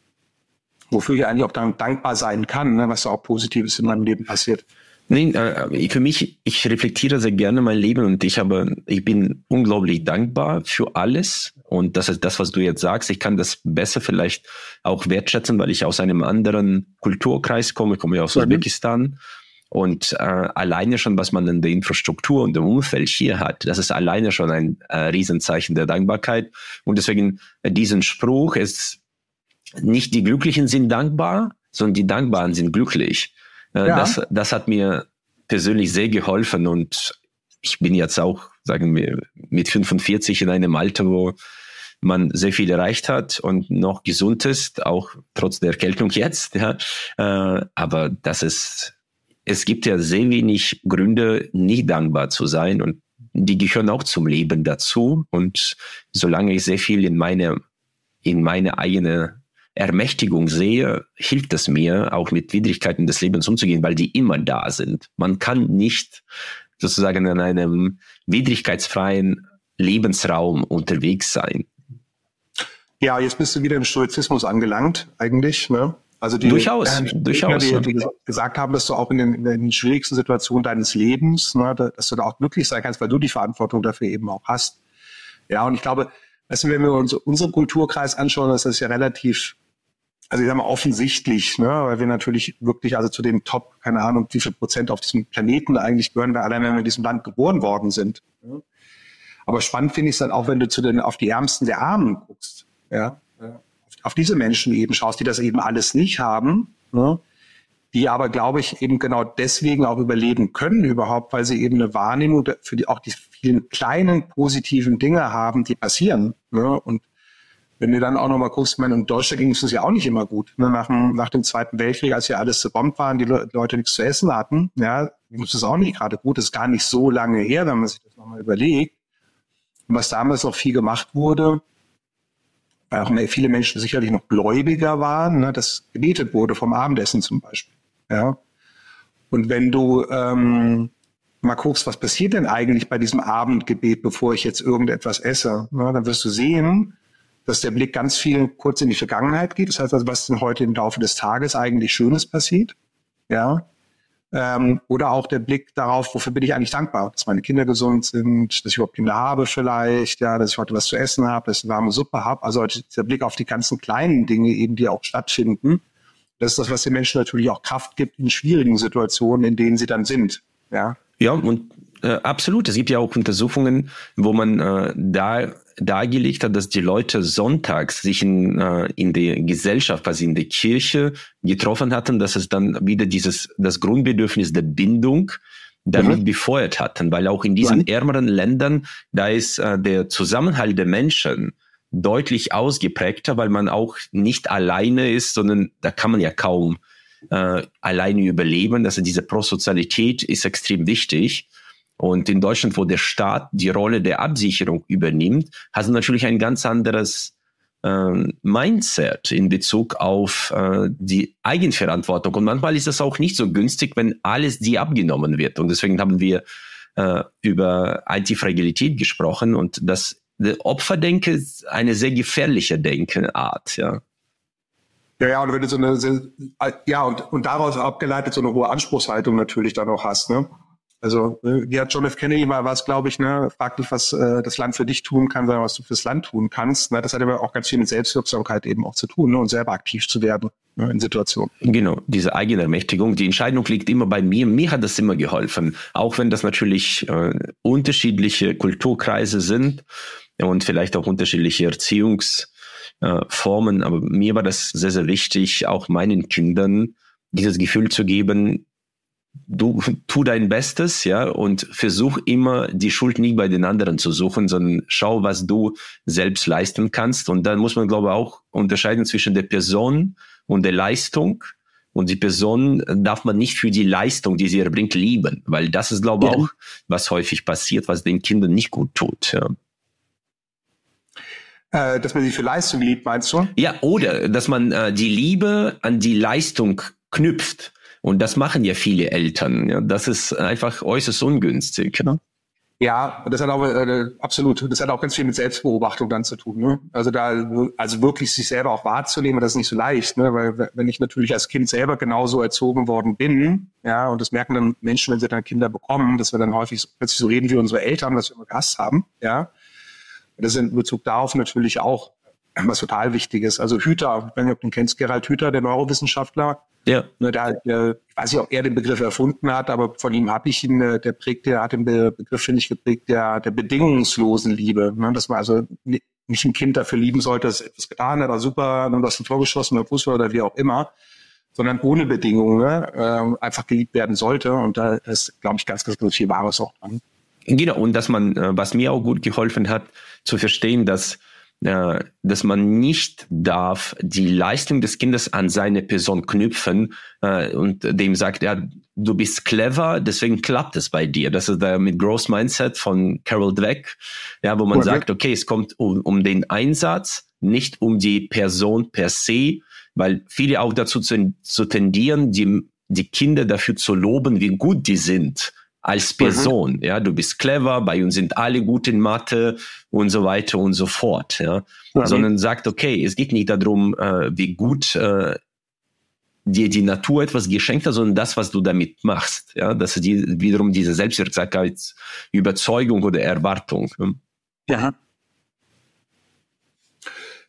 wofür ich eigentlich auch dann dankbar sein kann, ne, was da auch Positives in meinem Leben passiert. Nee, äh, für mich, ich reflektiere sehr gerne mein Leben und ich habe, ich bin unglaublich dankbar für alles. Und das ist das, was du jetzt sagst. Ich kann das besser vielleicht auch wertschätzen, weil ich aus einem anderen Kulturkreis komme. Ich komme ja aus mhm. Usbekistan. Und äh, alleine schon, was man in der Infrastruktur und im Umfeld hier hat, das ist alleine schon ein äh, Riesenzeichen der Dankbarkeit. Und deswegen äh, diesen Spruch ist nicht die Glücklichen sind dankbar, sondern die Dankbaren sind glücklich. Äh, ja. das, das hat mir persönlich sehr geholfen und ich bin jetzt auch, sagen wir, mit 45 in einem Alter, wo man sehr viel erreicht hat und noch gesund ist, auch trotz der Erkältung jetzt. Ja. Äh, aber das ist, es gibt ja sehr wenig Gründe, nicht dankbar zu sein und die gehören auch zum Leben dazu. Und solange ich sehr viel in meine, in meine eigene Ermächtigung sehe, hilft es mir, auch mit Widrigkeiten des Lebens umzugehen, weil die immer da sind. Man kann nicht sozusagen in einem widrigkeitsfreien Lebensraum unterwegs sein. Ja, jetzt bist du wieder im Stoizismus angelangt, eigentlich. Ne? Also die, durchaus, äh, durchaus. Die, die, gesagt haben, dass du auch in den, in den schwierigsten Situationen deines Lebens, ne, dass du da auch glücklich sein kannst, weil du die Verantwortung dafür eben auch hast. Ja, und ich glaube, weißt du, wenn wir uns unseren Kulturkreis anschauen, ist das ja relativ, also ich sag mal offensichtlich, ne, weil wir natürlich wirklich also zu den Top, keine Ahnung, wie viel Prozent auf diesem Planeten eigentlich gehören wir allein, wenn wir in diesem Land geboren worden sind. Aber spannend finde ich es dann auch, wenn du zu den auf die Ärmsten der Armen guckst, ja, auf diese Menschen eben schaust, die das eben alles nicht haben, ne? die aber, glaube ich, eben genau deswegen auch überleben können überhaupt, weil sie eben eine Wahrnehmung für die auch die vielen kleinen positiven Dinge haben, die passieren. Ne? Und wenn du dann auch nochmal guckst, meine, in Deutschland ging es uns ja auch nicht immer gut. Ne? Nach, dem, nach dem Zweiten Weltkrieg, als ja alles zerbombt waren, die Le Leute nichts zu essen hatten, ja, ging das auch nicht gerade gut. Das ist gar nicht so lange her, wenn man sich das nochmal überlegt. Und was damals auch viel gemacht wurde, auch viele Menschen sicherlich noch gläubiger waren, ne, das gebetet wurde vom Abendessen zum Beispiel. Ja. Und wenn du ähm, mal guckst, was passiert denn eigentlich bei diesem Abendgebet, bevor ich jetzt irgendetwas esse, ne, dann wirst du sehen, dass der Blick ganz viel kurz in die Vergangenheit geht. Das heißt also, was denn heute im Laufe des Tages eigentlich Schönes passiert. Ja. Ähm, oder auch der Blick darauf, wofür bin ich eigentlich dankbar, dass meine Kinder gesund sind, dass ich überhaupt Kinder habe vielleicht, ja, dass ich heute was zu essen habe, dass ich eine warme Suppe habe. Also der Blick auf die ganzen kleinen Dinge eben, die auch stattfinden. Das ist das, was den Menschen natürlich auch Kraft gibt in schwierigen Situationen, in denen sie dann sind. Ja, ja und äh, absolut. Es gibt ja auch Untersuchungen, wo man äh, da dargelegt hat, dass die Leute sonntags sich in, äh, in der Gesellschaft, quasi in der Kirche getroffen hatten, dass es dann wieder dieses, das Grundbedürfnis der Bindung damit mhm. befeuert hatten, weil auch in diesen mhm. ärmeren Ländern, da ist äh, der Zusammenhalt der Menschen deutlich ausgeprägter, weil man auch nicht alleine ist, sondern da kann man ja kaum äh, alleine überleben. Also diese Prosozialität ist extrem wichtig. Und in Deutschland, wo der Staat die Rolle der Absicherung übernimmt, hat es natürlich ein ganz anderes äh, Mindset in Bezug auf äh, die Eigenverantwortung. Und manchmal ist das auch nicht so günstig, wenn alles die abgenommen wird. Und deswegen haben wir äh, über Antifragilität gesprochen und das Opferdenke ist eine sehr gefährliche Denkenart, ja. Ja, ja, und wenn du so eine, ja, und, und daraus abgeleitet so eine hohe Anspruchshaltung natürlich dann auch hast, ne? Also, äh, wie hat John F. Kennedy mal was, glaube ich, ne, frag dich, was äh, das Land für dich tun kann, sondern was du fürs Land tun kannst. Ne? Das hat aber auch ganz viel mit Selbstwirksamkeit eben auch zu tun ne? und selber aktiv zu werden ne, in Situationen. Genau, diese eigene Ermächtigung. Die Entscheidung liegt immer bei mir. Mir hat das immer geholfen, auch wenn das natürlich äh, unterschiedliche Kulturkreise sind und vielleicht auch unterschiedliche Erziehungsformen. Aber mir war das sehr, sehr wichtig, auch meinen Kindern dieses Gefühl zu geben, du tu dein Bestes, ja, und versuch immer die Schuld nicht bei den anderen zu suchen, sondern schau, was du selbst leisten kannst. Und dann muss man, glaube ich, auch unterscheiden zwischen der Person und der Leistung. Und die Person darf man nicht für die Leistung, die sie erbringt, lieben, weil das ist, glaube ich, ja. auch, was häufig passiert, was den Kindern nicht gut tut. Ja. Äh, dass man sie für Leistung liebt, meinst du? Ja, oder dass man äh, die Liebe an die Leistung knüpft. Und das machen ja viele Eltern. Ja. Das ist einfach äußerst ungünstig. Ne? Ja, das hat auch äh, absolut. Das hat auch ganz viel mit Selbstbeobachtung dann zu tun. Ne? Also da, also wirklich sich selber auch wahrzunehmen, das ist nicht so leicht, ne? weil wenn ich natürlich als Kind selber genauso erzogen worden bin, ja, und das merken dann Menschen, wenn sie dann Kinder bekommen, dass wir dann häufig plötzlich so reden wie unsere Eltern, dass wir immer gehasst haben, ja. Das ist in Bezug darauf natürlich auch was total wichtig ist. Also Hüter, ich weiß nicht, ob du ihn kennst, Gerald Hüter, der Neurowissenschaftler, ja. Ne, der, der, ich weiß nicht, ob er den Begriff erfunden hat, aber von ihm habe ich ihn, äh, der prägt, der hat den Begriff, finde ich, geprägt, der, der bedingungslosen Liebe. Ne? Dass man also nicht ein Kind dafür lieben sollte, dass es etwas getan hat, oder super, du hast ein Tor geschossen oder Fußball oder wie auch immer, sondern ohne Bedingungen ne? äh, einfach geliebt werden sollte. Und da ist, glaube ich, ganz, ganz, ganz viel Wahres auch dran. Genau, und dass man, äh, was mir auch gut geholfen hat, zu verstehen, dass äh, dass man nicht darf die Leistung des Kindes an seine Person knüpfen äh, und dem sagt, ja, du bist clever, deswegen klappt es bei dir. Das ist der mit Growth Mindset von Carol Dweck, ja, wo man okay. sagt, okay, es kommt um, um den Einsatz, nicht um die Person per se, weil viele auch dazu zu, zu tendieren, die, die Kinder dafür zu loben, wie gut die sind als mhm. Person. Mhm. Ja, du bist clever, bei uns sind alle gut in Mathe und so weiter und so fort. Ja, mhm. sondern sagt, okay, es geht nicht darum, äh, wie gut äh, dir die Natur etwas geschenkt hat, sondern das, was du damit machst. Ja, das ist die, wiederum diese Selbstwirksamkeitsüberzeugung oder Erwartung. Ja.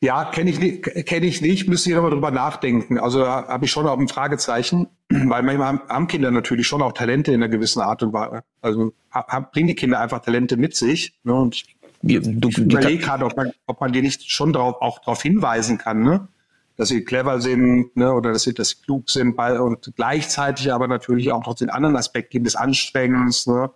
Ja, kenne ich nicht, kenne ich nicht, müsste ich aber drüber nachdenken. Also habe ich schon auch ein Fragezeichen, *clears throat* weil manchmal haben, Kinder natürlich schon auch Talente in einer gewissen Art und Weise. Also haben, bringen die Kinder einfach Talente mit sich. Ne? Und ich, du, ich überlege gerade, ob man, ob man die nicht schon darauf, auch darauf hinweisen kann, ne? dass sie clever sind ne? oder dass sie, dass sie klug sind und gleichzeitig aber natürlich auch noch den anderen Aspekt geben des Anstrengens. Ne?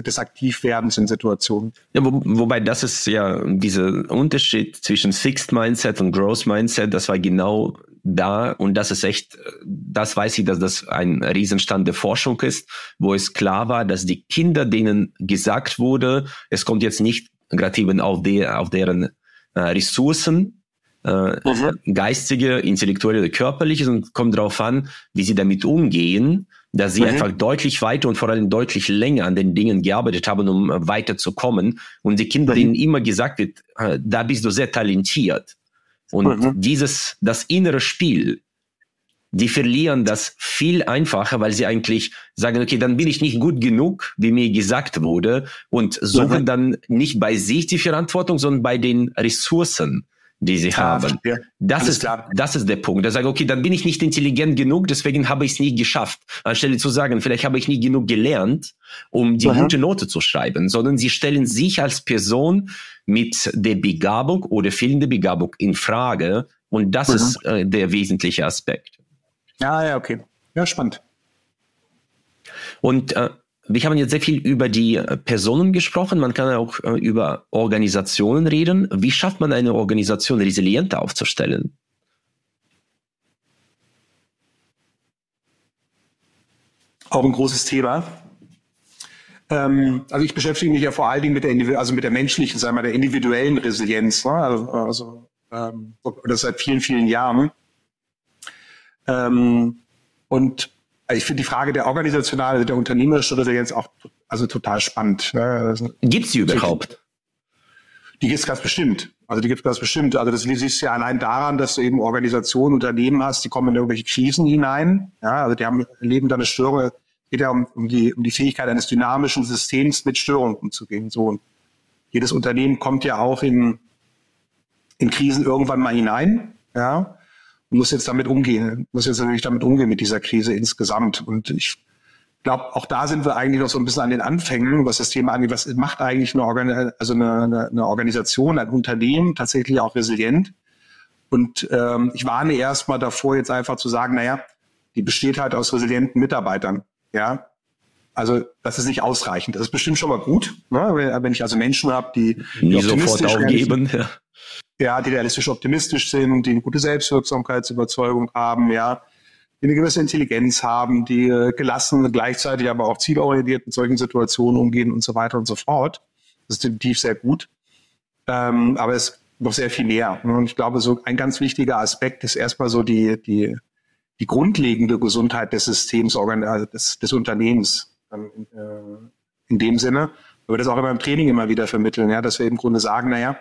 Des Aktivwerdens in Situationen. Ja, wo, wobei das ist ja dieser Unterschied zwischen Fixed Mindset und Growth Mindset, das war genau da und das ist echt, das weiß ich, dass das ein Riesenstand der Forschung ist, wo es klar war, dass die Kinder, denen gesagt wurde, es kommt jetzt nicht gerade eben auf, der, auf deren äh, Ressourcen, äh, mhm. geistige, intellektuelle oder körperliche, sondern kommt darauf an, wie sie damit umgehen dass sie mhm. einfach deutlich weiter und vor allem deutlich länger an den Dingen gearbeitet haben, um äh, weiterzukommen. Und die Kinder, mhm. denen immer gesagt wird, äh, da bist du sehr talentiert. Und mhm. dieses, das innere Spiel, die verlieren das viel einfacher, weil sie eigentlich sagen, okay, dann bin ich nicht gut genug, wie mir gesagt wurde, und suchen mhm. dann nicht bei sich die Verantwortung, sondern bei den Ressourcen die sie ah, haben. Ja, das ist, klar. das ist der Punkt. Er sagt, okay, dann bin ich nicht intelligent genug, deswegen habe ich es nicht geschafft. Anstelle zu sagen, vielleicht habe ich nicht genug gelernt, um die Aha. gute Note zu schreiben, sondern sie stellen sich als Person mit der Begabung oder fehlende Begabung in Frage. Und das mhm. ist äh, der wesentliche Aspekt. Ja, ja, okay. Ja, spannend. Und äh, wir haben jetzt sehr viel über die äh, Personen gesprochen. Man kann auch äh, über Organisationen reden. Wie schafft man eine Organisation resilienter aufzustellen? Auch ein großes Thema. Ähm, also ich beschäftige mich ja vor allen Dingen mit der, also mit der menschlichen, sagen wir, der individuellen Resilienz. Ne? Also, also ähm, das seit vielen, vielen Jahren. Ähm, und ich finde die Frage der organisationalen, der unternehmerischen Resilienz auch also total spannend. Ne? Also, gibt es die überhaupt? Die gibt es ganz bestimmt. Also die gibt es ganz bestimmt. Also das siehst du ja allein daran, dass du eben Organisationen, Unternehmen hast, die kommen in irgendwelche Krisen hinein. Ja, also die haben erleben dann eine Störung. Es geht ja um, um, die, um die Fähigkeit eines dynamischen Systems mit Störungen umzugehen. So und jedes Unternehmen kommt ja auch in, in Krisen irgendwann mal hinein. Ja, muss jetzt damit umgehen, muss jetzt natürlich damit umgehen mit dieser Krise insgesamt. Und ich glaube, auch da sind wir eigentlich noch so ein bisschen an den Anfängen, was das Thema angeht. Was macht eigentlich eine, Organ also eine, eine Organisation, ein Unternehmen tatsächlich auch resilient? Und ähm, ich warne erstmal davor, jetzt einfach zu sagen, naja, die besteht halt aus resilienten Mitarbeitern. Ja, also das ist nicht ausreichend. Das ist bestimmt schon mal gut, ne? wenn ich also Menschen habe, die, die Nie sofort aufgeben. Ja ja, die realistisch optimistisch sind, die eine gute Selbstwirksamkeitsüberzeugung haben, ja, die eine gewisse Intelligenz haben, die äh, gelassen, gleichzeitig aber auch zielorientiert mit solchen Situationen umgehen und so weiter und so fort. Das ist definitiv sehr gut. Ähm, aber es ist noch sehr viel mehr. Und ich glaube, so ein ganz wichtiger Aspekt ist erstmal so die, die, die grundlegende Gesundheit des Systems, also des, des Unternehmens ähm, äh, in dem Sinne. Aber das auch immer im Training immer wieder vermitteln, ja, dass wir im Grunde sagen, naja,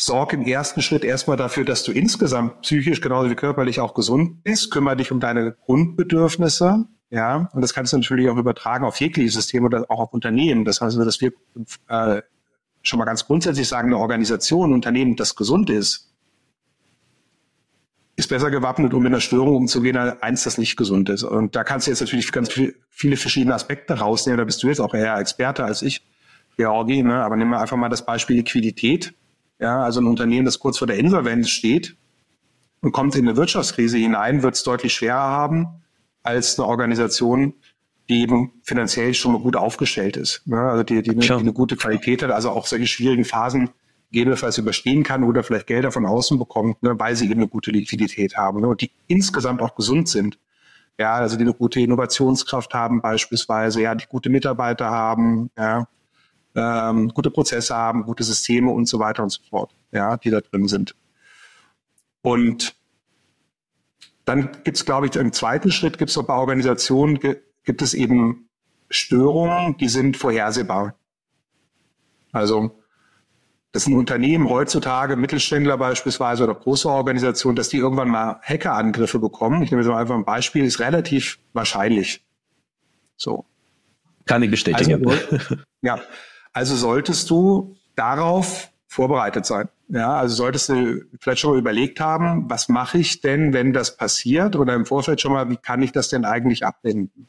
sorg im ersten Schritt erstmal dafür, dass du insgesamt psychisch genauso wie körperlich auch gesund bist. Kümmere dich um deine Grundbedürfnisse. Ja, und das kannst du natürlich auch übertragen auf jegliche Systeme oder auch auf Unternehmen. Das heißt, dass wir äh, schon mal ganz grundsätzlich sagen, eine Organisation, ein Unternehmen, das gesund ist, ist besser gewappnet, um mit einer Störung umzugehen, als eins, das nicht gesund ist. Und da kannst du jetzt natürlich ganz viel, viele verschiedene Aspekte rausnehmen. Da bist du jetzt auch eher Experte als ich, Georgi. Ne? Aber nehmen wir einfach mal das Beispiel Liquidität. Ja, also ein Unternehmen, das kurz vor der Insolvenz steht und kommt in eine Wirtschaftskrise hinein, wird es deutlich schwerer haben als eine Organisation, die eben finanziell schon mal gut aufgestellt ist. Ja, also die, die, eine, die eine gute Qualität hat, also auch solche schwierigen Phasen gegebenenfalls überstehen kann oder vielleicht Gelder von außen bekommt, ne, weil sie eben eine gute Liquidität haben ne, und die insgesamt auch gesund sind. Ja, also die eine gute Innovationskraft haben beispielsweise, ja, die gute Mitarbeiter haben, ja, ähm, gute Prozesse haben, gute Systeme und so weiter und so fort, ja, die da drin sind. Und dann gibt es, glaube ich, im zweiten Schritt gibt es bei Organisationen, gibt es eben Störungen, die sind vorhersehbar. Also das sind Unternehmen heutzutage, Mittelständler beispielsweise oder große Organisationen, dass die irgendwann mal Hackerangriffe bekommen. Ich nehme jetzt mal einfach ein Beispiel, ist relativ wahrscheinlich. So. Kann ich bestätigen. Also, *laughs* ja, also solltest du darauf vorbereitet sein. Ja, also solltest du vielleicht schon mal überlegt haben, was mache ich denn, wenn das passiert oder im Vorfeld schon mal, wie kann ich das denn eigentlich abwenden?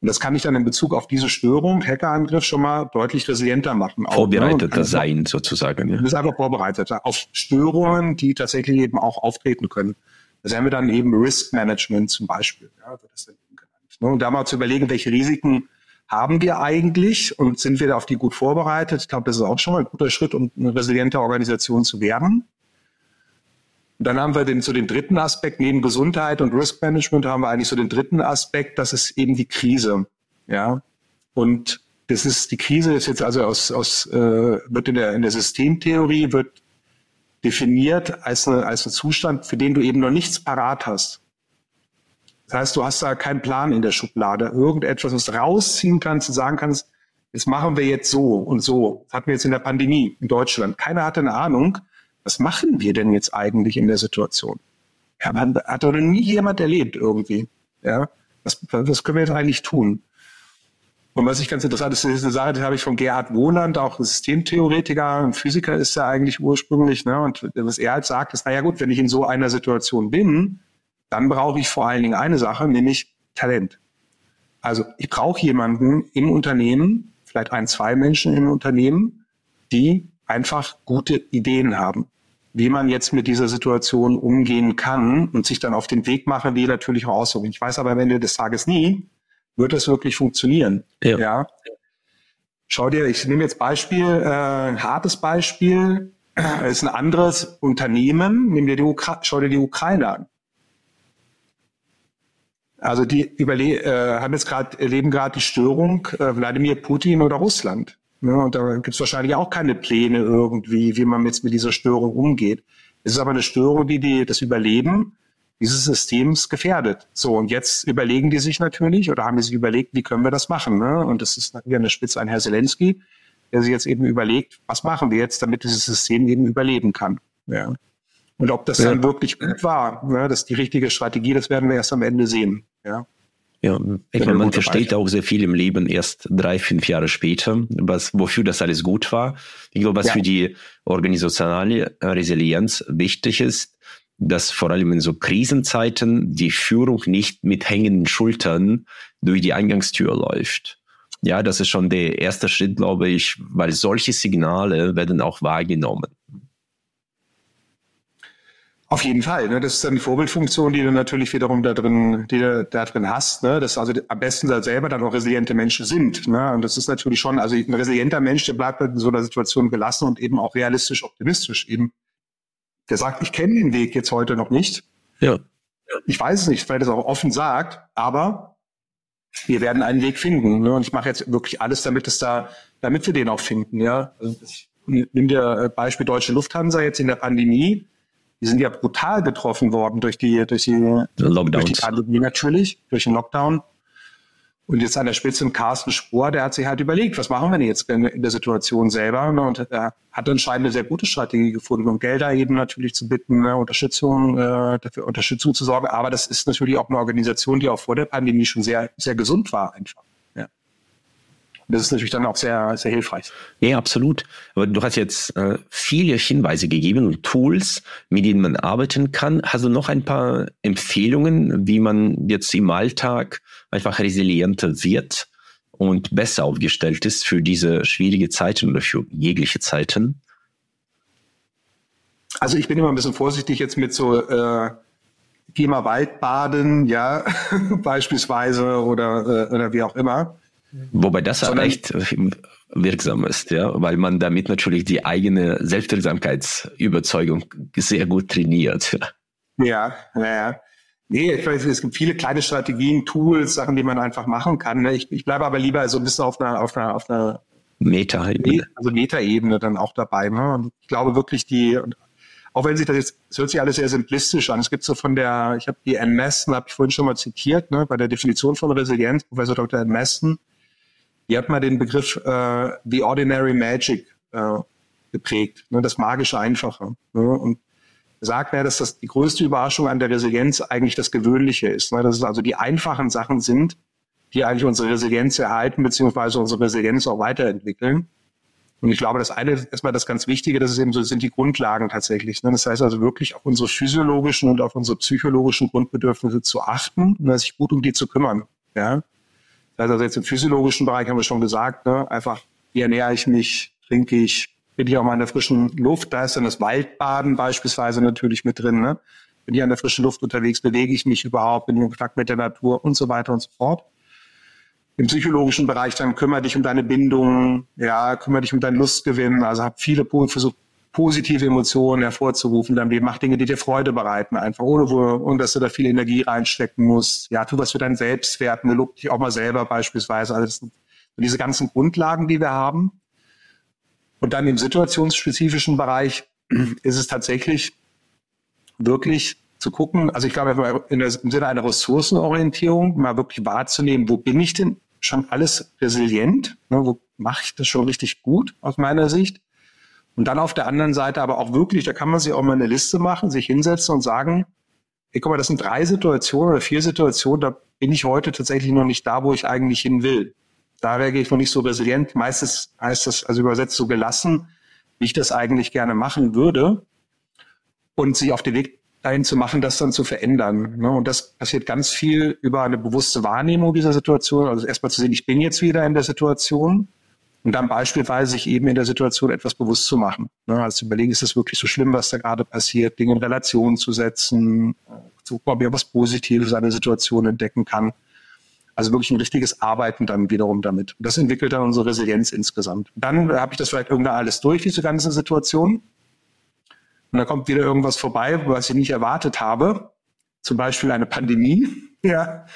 Und das kann ich dann in Bezug auf diese Störung, Hackerangriff, schon mal deutlich resilienter machen. Vorbereiteter ne? sein sozusagen. Ja. Du bist einfach vorbereiteter auf Störungen, die tatsächlich eben auch auftreten können. Das haben wir dann eben Risk Management zum Beispiel. Ja, wird das dann eben genannt. Ne? Und da mal zu überlegen, welche Risiken haben wir eigentlich und sind wir auf die gut vorbereitet? Ich glaube, das ist auch schon mal ein guter Schritt, um eine resiliente Organisation zu werden. Und dann haben wir den, so den dritten Aspekt, neben Gesundheit und Risk Management haben wir eigentlich so den dritten Aspekt, das ist eben die Krise. Ja. Und das ist, die Krise ist jetzt also aus, aus äh, wird in der, in der Systemtheorie wird definiert als, eine, als ein Zustand, für den du eben noch nichts parat hast. Das heißt, du hast da keinen Plan in der Schublade, irgendetwas, was du rausziehen kannst und sagen kannst, das machen wir jetzt so und so. Das hatten wir jetzt in der Pandemie in Deutschland. Keiner hatte eine Ahnung was machen wir denn jetzt eigentlich in der Situation? Ja, man hat doch nie jemand erlebt irgendwie. Ja, was, was können wir jetzt eigentlich tun? Und was ich ganz interessant ist, ist eine Sache, die habe ich von Gerhard Wohland, auch Systemtheoretiker, Physiker ist er eigentlich ursprünglich, ne? Und was er halt sagt, ist, naja gut, wenn ich in so einer Situation bin, dann brauche ich vor allen Dingen eine Sache, nämlich Talent. Also ich brauche jemanden im Unternehmen, vielleicht ein, zwei Menschen im Unternehmen, die einfach gute Ideen haben, wie man jetzt mit dieser Situation umgehen kann und sich dann auf den Weg machen, die natürlich auch aussuchen. Ich weiß aber am Ende des Tages nie, wird das wirklich funktionieren. Ja. ja. Schau dir, ich nehme jetzt Beispiel, äh, ein hartes Beispiel, es ist ein anderes Unternehmen, nimm dir die Ukra schau dir die Ukraine an. Also die überle äh, haben jetzt gerade erleben gerade die Störung äh, Wladimir Putin oder Russland. Ne? Und da gibt es wahrscheinlich auch keine Pläne irgendwie, wie man jetzt mit dieser Störung umgeht. Es ist aber eine Störung, die, die das Überleben dieses Systems gefährdet. So, und jetzt überlegen die sich natürlich oder haben die sich überlegt, wie können wir das machen? Ne? Und das ist hier eine Spitze an Herr Zelensky, der sich jetzt eben überlegt, was machen wir jetzt, damit dieses System eben überleben kann. Ja. Und ob das ja. dann wirklich gut war, ne, das ist die richtige Strategie, das werden wir erst am Ende sehen. Ja. Ja, ich meine, man versteht auch sehr viel im Leben erst drei, fünf Jahre später, was, wofür das alles gut war. Ich glaube, was ja. für die organisationale Resilienz wichtig ist, dass vor allem in so Krisenzeiten die Führung nicht mit hängenden Schultern durch die Eingangstür läuft. Ja, das ist schon der erste Schritt, glaube ich, weil solche Signale werden auch wahrgenommen. Auf jeden Fall. Ne? Das ist dann die Vorbildfunktion, die du natürlich wiederum da drin, die du da drin hast. Ne? Dass also am besten da selber dann auch resiliente Menschen sind. Ne? Und das ist natürlich schon, also ein resilienter Mensch, der bleibt in so einer Situation gelassen und eben auch realistisch optimistisch eben. Der sagt, ich kenne den Weg jetzt heute noch nicht. Ja. Ich weiß es nicht, weil er das auch offen sagt, aber wir werden einen Weg finden. Ne? Und ich mache jetzt wirklich alles, damit es da, damit wir den auch finden. Ja, also ich nimm dir Beispiel Deutsche Lufthansa jetzt in der Pandemie die sind ja brutal getroffen worden durch die, durch die, durch die Pandemie natürlich, durch den Lockdown. Und jetzt an der Spitze ein Carsten Spohr, der hat sich halt überlegt, was machen wir denn jetzt in der Situation selber? Ne? Und er hat anscheinend eine sehr gute Strategie gefunden, um Gelder eben natürlich zu bitten, ne? Unterstützung, äh, dafür Unterstützung zu sorgen. Aber das ist natürlich auch eine Organisation, die auch vor der Pandemie schon sehr, sehr gesund war einfach das ist natürlich dann auch sehr, sehr hilfreich. Ja, absolut. Aber du hast jetzt äh, viele Hinweise gegeben und Tools, mit denen man arbeiten kann. Hast du noch ein paar Empfehlungen, wie man jetzt im Alltag einfach resilienter wird und besser aufgestellt ist für diese schwierige Zeiten oder für jegliche Zeiten? Also ich bin immer ein bisschen vorsichtig jetzt mit so äh, geh mal Waldbaden, ja, *laughs* beispielsweise oder, äh, oder wie auch immer. Wobei das Sondern, echt wirksam ist, ja, weil man damit natürlich die eigene Selbstwirksamkeitsüberzeugung sehr gut trainiert. Ja, naja. Nee, ich weiß, es gibt viele kleine Strategien, Tools, Sachen, die man einfach machen kann. Ne? Ich, ich bleibe aber lieber so ein bisschen auf einer, auf einer, auf einer Meta-Ebene. Also Meta-Ebene dann auch dabei. Ne? Und ich glaube wirklich, die, auch wenn sich das jetzt, es hört sich alles sehr simplistisch an. Es gibt so von der, ich habe die Ann Meston, habe ich vorhin schon mal zitiert, ne, bei der Definition von Resilienz, Professor Dr. Ann Meston, die hat mal den Begriff äh, The Ordinary Magic äh, geprägt, ne, das magische Einfache. Ne, und sagt er, dass das die größte Überraschung an der Resilienz eigentlich das Gewöhnliche ist. Ne, dass es also die einfachen Sachen sind, die eigentlich unsere Resilienz erhalten, beziehungsweise unsere Resilienz auch weiterentwickeln. Und ich glaube, das eine ist erstmal das ganz Wichtige, das ist eben so, sind die Grundlagen tatsächlich. Ne? Das heißt also wirklich auf unsere physiologischen und auf unsere psychologischen Grundbedürfnisse zu achten und sich gut um die zu kümmern. Ja? Also jetzt im physiologischen Bereich haben wir schon gesagt, ne? einfach, wie ernähre ich mich, trinke ich, bin ich auch mal in der frischen Luft, da ist dann das Waldbaden beispielsweise natürlich mit drin. Ne? Bin ich an der frischen Luft unterwegs, bewege ich mich überhaupt, bin ich in Kontakt mit der Natur? Und so weiter und so fort. Im psychologischen Bereich dann kümmere dich um deine Bindung, ja, kümmere dich um deinen Lustgewinn, also hab viele versucht positive Emotionen hervorzurufen, dann mach Dinge, die dir Freude bereiten, einfach ohne, wo, ohne dass du da viel Energie reinstecken musst. Ja, tu was für deinen Selbstwert, ne, lob dich auch mal selber beispielsweise. Also das sind diese ganzen Grundlagen, die wir haben. Und dann im situationsspezifischen Bereich *clears throat* ist es tatsächlich wirklich zu gucken, also ich glaube, in der, im Sinne einer Ressourcenorientierung mal wirklich wahrzunehmen, wo bin ich denn schon alles resilient? Ne, wo mache ich das schon richtig gut aus meiner Sicht? Und dann auf der anderen Seite aber auch wirklich, da kann man sich auch mal eine Liste machen, sich hinsetzen und sagen, ey, guck mal, das sind drei Situationen oder vier Situationen, da bin ich heute tatsächlich noch nicht da, wo ich eigentlich hin will. Da reagiere ich noch nicht so resilient. Meistens heißt das, also übersetzt so gelassen, wie ich das eigentlich gerne machen würde. Und sich auf den Weg dahin zu machen, das dann zu verändern. Ne? Und das passiert ganz viel über eine bewusste Wahrnehmung dieser Situation. Also erstmal zu sehen, ich bin jetzt wieder in der Situation und dann beispielsweise sich eben in der Situation etwas bewusst zu machen. Ne? Also zu überlegen, ist das wirklich so schlimm, was da gerade passiert, Dinge in Relation zu setzen, zu gucken, ob ich was Positives an der Situation entdecken kann. Also wirklich ein richtiges Arbeiten dann wiederum damit. Und das entwickelt dann unsere Resilienz insgesamt. Dann habe ich das vielleicht irgendwann alles durch, diese ganzen Situationen und da kommt wieder irgendwas vorbei, was ich nicht erwartet habe. Zum Beispiel eine Pandemie. *laughs* Ja.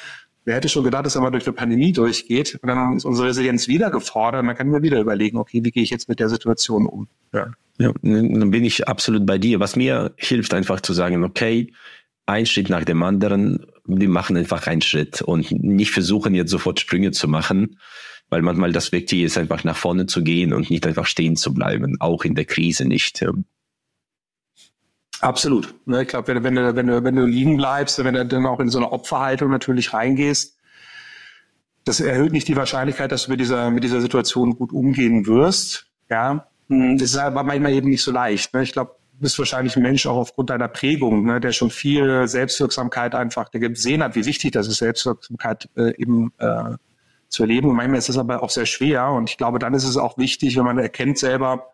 Wer hätte schon gedacht, dass er mal durch eine Pandemie durchgeht? Und dann ist unsere Resilienz wieder gefordert. Und dann kann man wieder überlegen, okay, wie gehe ich jetzt mit der Situation um? Ja. ja, dann bin ich absolut bei dir. Was mir hilft, einfach zu sagen, okay, ein Schritt nach dem anderen, wir machen einfach einen Schritt und nicht versuchen, jetzt sofort Sprünge zu machen, weil manchmal das Wichtige ist, einfach nach vorne zu gehen und nicht einfach stehen zu bleiben, auch in der Krise nicht. Absolut. Ne, ich glaube, wenn, wenn, du, wenn, du, wenn du liegen bleibst, wenn du dann auch in so eine Opferhaltung natürlich reingehst, das erhöht nicht die Wahrscheinlichkeit, dass du mit dieser, mit dieser Situation gut umgehen wirst. Ja, hm, das ist aber manchmal eben nicht so leicht. Ne? Ich glaube, du bist wahrscheinlich ein Mensch auch aufgrund deiner Prägung, ne, der schon viel Selbstwirksamkeit einfach gesehen hat, wie wichtig das ist, Selbstwirksamkeit äh, eben äh, zu erleben. Und manchmal ist das aber auch sehr schwer. Und ich glaube, dann ist es auch wichtig, wenn man erkennt selber,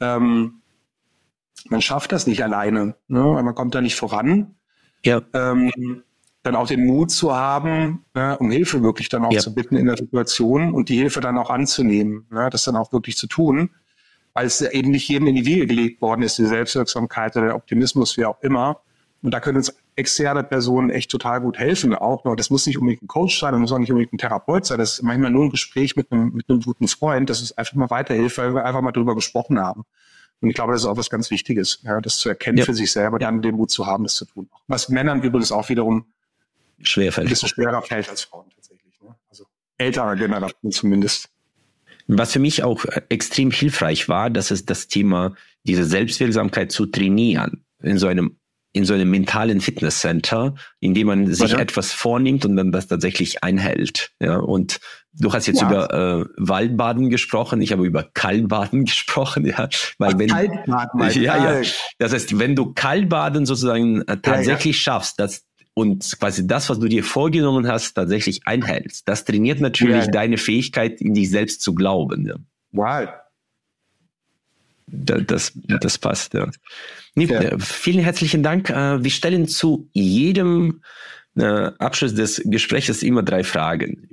ähm, man schafft das nicht alleine, ne? man kommt da nicht voran. Ja. Ähm, dann auch den Mut zu haben, ne, um Hilfe wirklich dann auch ja. zu bitten in der Situation und die Hilfe dann auch anzunehmen, ne, das dann auch wirklich zu tun, weil es eben nicht jedem in die Wiege gelegt worden ist, die Selbstwirksamkeit oder der Optimismus, wie auch immer. Und da können uns externe Personen echt total gut helfen. Auch noch, das muss nicht unbedingt ein Coach sein, das muss auch nicht unbedingt ein Therapeut sein. Das ist manchmal nur ein Gespräch mit einem, mit einem guten Freund, das ist einfach mal weiterhilft, weil wir einfach mal drüber gesprochen haben. Und ich glaube, das ist auch was ganz Wichtiges, ja, das zu erkennen ja. für sich selber, dann den Mut zu haben, das zu tun. Was Männern übrigens auch wiederum schwerfällt. ein bisschen schwerer fällt als Frauen tatsächlich. Ne? Also ältere Generationen zumindest. Was für mich auch extrem hilfreich war, das ist das Thema, diese Selbstwirksamkeit zu trainieren in so einem in so einem mentalen Fitnesscenter, in dem man sich ja. etwas vornimmt und dann das tatsächlich einhält. Ja, und du hast jetzt ja. über äh, Waldbaden gesprochen, ich habe über Kaltbaden *laughs* gesprochen, ja, weil wenn Kaltbaden, ja, ja, das heißt, wenn du Kaltbaden sozusagen äh, tatsächlich ja, schaffst, dass und quasi das, was du dir vorgenommen hast, tatsächlich einhältst, das trainiert natürlich deine Fähigkeit, in dich selbst zu glauben. Ja. Wow. Da, das, das passt, ja. Ja. Äh, vielen herzlichen Dank. Äh, wir stellen zu jedem äh, Abschluss des Gesprächs immer drei Fragen.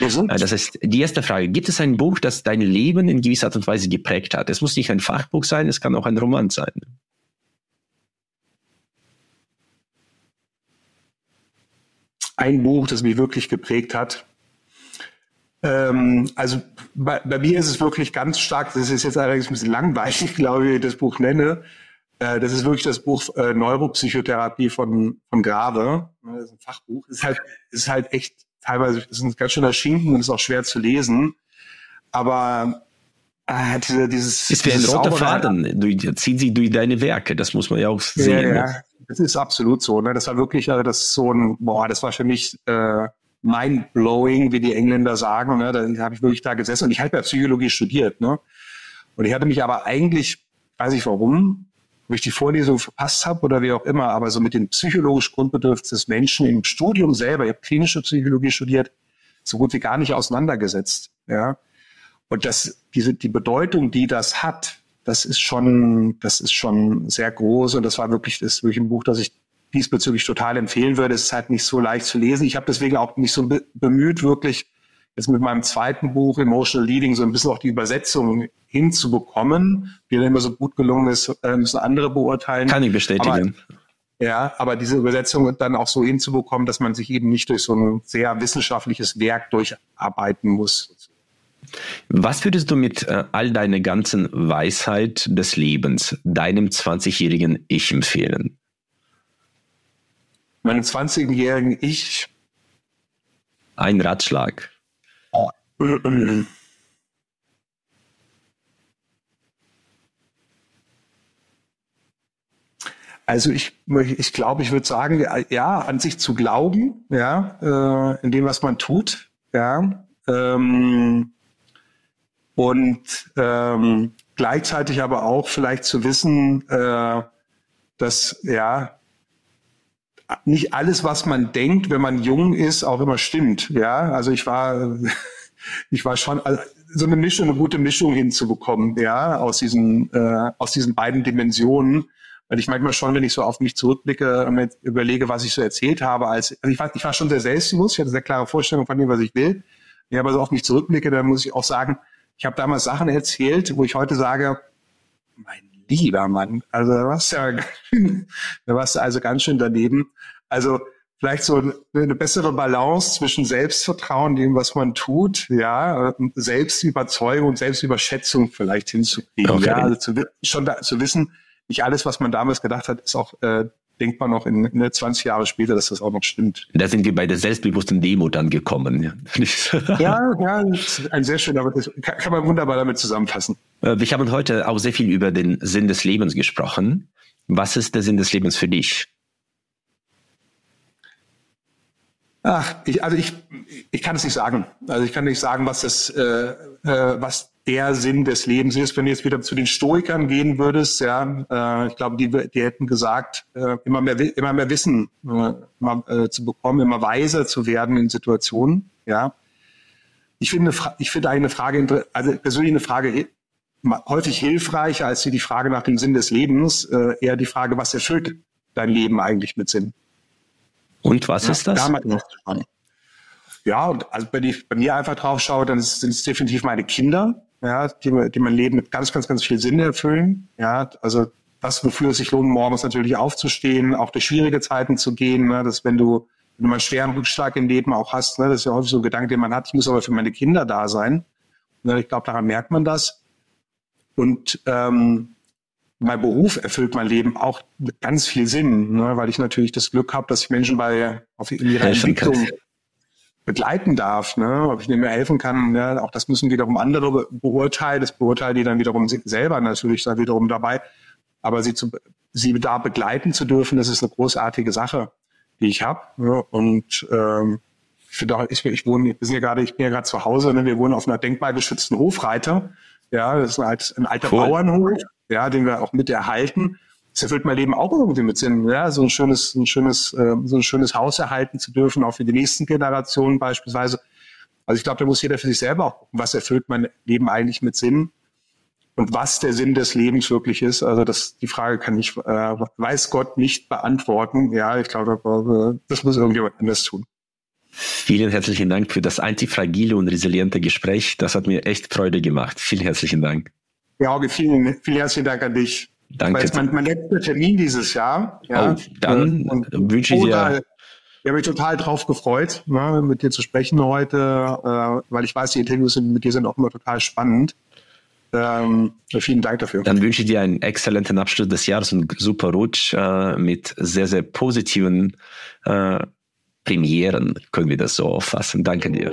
Äh, das heißt, die erste Frage, gibt es ein Buch, das dein Leben in gewisser Art und Weise geprägt hat? Es muss nicht ein Fachbuch sein, es kann auch ein Roman sein. Ein Buch, das mich wirklich geprägt hat. Ähm, also bei, bei, mir ist es wirklich ganz stark, das ist jetzt allerdings ein bisschen langweilig, *laughs* glaube ich, wie ich das Buch nenne. Äh, das ist wirklich das Buch äh, Neuropsychotherapie von, von Grave. Das ist ein Fachbuch. Es ist halt, ist halt echt teilweise, es ist ein ganz schöner Schinken und ist auch schwer zu lesen. Aber äh, diese, dieses. Ist wie ein roter Faden, durch, zieht sie durch deine Werke, das muss man ja auch sehen. Ja, ja. Das ist absolut so. Ne? Das war wirklich, also das ist so ein, boah, das war für mich äh, mind-blowing, wie die Engländer sagen. Ne? Da habe ich wirklich da gesessen und ich habe ja Psychologie studiert. Ne? Und ich hatte mich aber eigentlich, weiß ich warum, ob ich die Vorlesung verpasst habe oder wie auch immer, aber so mit den psychologischen Grundbedürfnissen des Menschen im Studium selber, ich habe klinische Psychologie studiert, so gut wie gar nicht auseinandergesetzt. Ja. Und das, diese, die Bedeutung, die das hat, das ist schon, das ist schon sehr groß und das war wirklich, das ist wirklich ein Buch, das ich diesbezüglich total empfehlen würde. Es ist halt nicht so leicht zu lesen. Ich habe deswegen auch nicht so bemüht, wirklich jetzt mit meinem zweiten Buch Emotional Leading so ein bisschen auch die Übersetzung hinzubekommen. Wie dann immer so gut gelungen ist, äh, müssen andere beurteilen. Kann ich bestätigen. Aber, ja, aber diese Übersetzung dann auch so hinzubekommen, dass man sich eben nicht durch so ein sehr wissenschaftliches Werk durcharbeiten muss. Was würdest du mit äh, all deiner ganzen Weisheit des Lebens deinem 20-jährigen Ich empfehlen? Meinem 20-jährigen Ich? Ein Ratschlag. Also ich, ich glaube, ich würde sagen, ja, an sich zu glauben, ja, äh, in dem, was man tut, ja, ähm, und ähm, gleichzeitig aber auch vielleicht zu wissen, äh, dass ja nicht alles, was man denkt, wenn man jung ist, auch immer stimmt. Ja, also ich war ich war schon also so eine Mischung, eine gute Mischung hinzubekommen, ja, aus diesen, äh, aus diesen beiden Dimensionen. Weil ich manchmal schon, wenn ich so auf mich zurückblicke und überlege, was ich so erzählt habe, als also ich war, ich war schon sehr selbstbewusst, ich hatte sehr klare Vorstellung von dem, was ich will. Ich aber so auf mich zurückblicke, dann muss ich auch sagen, ich habe damals Sachen erzählt, wo ich heute sage, mein lieber Mann, also da warst ja, *laughs* da warst du also ganz schön daneben. Also vielleicht so eine bessere Balance zwischen Selbstvertrauen, dem, was man tut, ja, Selbstüberzeugung und Selbstüberschätzung vielleicht hinzukriegen. Okay. Ja, also zu, schon da, zu wissen, nicht alles, was man damals gedacht hat, ist auch, äh, denkt man noch in, in 20 Jahre später, dass das auch noch stimmt. Da sind wir bei der selbstbewussten Demo dann gekommen. Ja, ja, ja ein sehr schön, aber das kann, kann man wunderbar damit zusammenfassen. Äh, wir haben heute auch sehr viel über den Sinn des Lebens gesprochen. Was ist der Sinn des Lebens für dich? Ach, ich, also ich, ich kann es nicht sagen. Also ich kann nicht sagen, was das, äh, äh, was der Sinn des Lebens ist. Wenn du jetzt wieder zu den Stoikern gehen würdest, ja, äh, ich glaube, die, die hätten gesagt, äh, immer mehr, immer mehr Wissen äh, immer, äh, zu bekommen, immer weiser zu werden in Situationen. Ja, ich finde, ich finde eine Frage, also persönlich eine Frage häufig hilfreicher als die Frage nach dem Sinn des Lebens, äh, eher die Frage, was erfüllt dein Leben eigentlich mit Sinn? Und was ja, ist das? Ja, und also wenn ich bei mir einfach drauf schaue, dann sind es definitiv meine Kinder, ja, die, die mein Leben mit ganz, ganz, ganz viel Sinn erfüllen. Ja, also das, wofür es sich lohnt, morgens natürlich aufzustehen, auch durch schwierige Zeiten zu gehen, ne, dass wenn du, wenn du mal einen schweren Rückschlag im Leben auch hast, ne, das ist ja häufig so ein Gedanke, den man hat, ich muss aber für meine Kinder da sein. Ne, ich glaube, daran merkt man das. Und ähm, mein Beruf erfüllt mein Leben auch mit ganz viel Sinn, ne, weil ich natürlich das Glück habe, dass ich Menschen bei auf ihrer Entwicklung begleiten darf, ne, ob ich denen helfen kann. Ne, auch das müssen wiederum andere beurteilen. Das beurteilen die dann wiederum selber natürlich dann wiederum dabei. Aber sie zu, sie da begleiten zu dürfen, das ist eine großartige Sache, die ich habe. Ne, und ähm, ich finde auch, ich, ich wohne, wir sind ja gerade, ich bin ja gerade zu Hause, ne, wir wohnen auf einer denkmalgeschützten Hofreiter. Ja, das ist ein, ein alter cool. Bauernhof ja, den wir auch mit erhalten. Das erfüllt mein Leben auch irgendwie mit Sinn, ja, so ein schönes, ein schönes, äh, so ein schönes Haus erhalten zu dürfen, auch für die nächsten Generationen beispielsweise. Also ich glaube, da muss jeder für sich selber auch gucken, was erfüllt mein Leben eigentlich mit Sinn und was der Sinn des Lebens wirklich ist. Also das, die Frage kann ich, äh, weiß Gott nicht beantworten. Ja, ich glaube, das muss irgendjemand anders tun. Vielen herzlichen Dank für das antifragile und resiliente Gespräch. Das hat mir echt Freude gemacht. Vielen herzlichen Dank. Ja, Auge, vielen, vielen herzlichen Dank an dich. Danke. Das war mein, mein letzter Termin dieses Jahr. Ja. Oh, dann und wünsche ich dir. Ich habe mich total drauf gefreut, ne, mit dir zu sprechen heute, äh, weil ich weiß, die Interviews sind, mit dir sind auch immer total spannend. Ähm, vielen Dank dafür. Dann wünsche ich dir einen exzellenten Abschluss des Jahres und super Rutsch äh, mit sehr, sehr positiven äh, Premieren, können wir das so auffassen. Danke dir.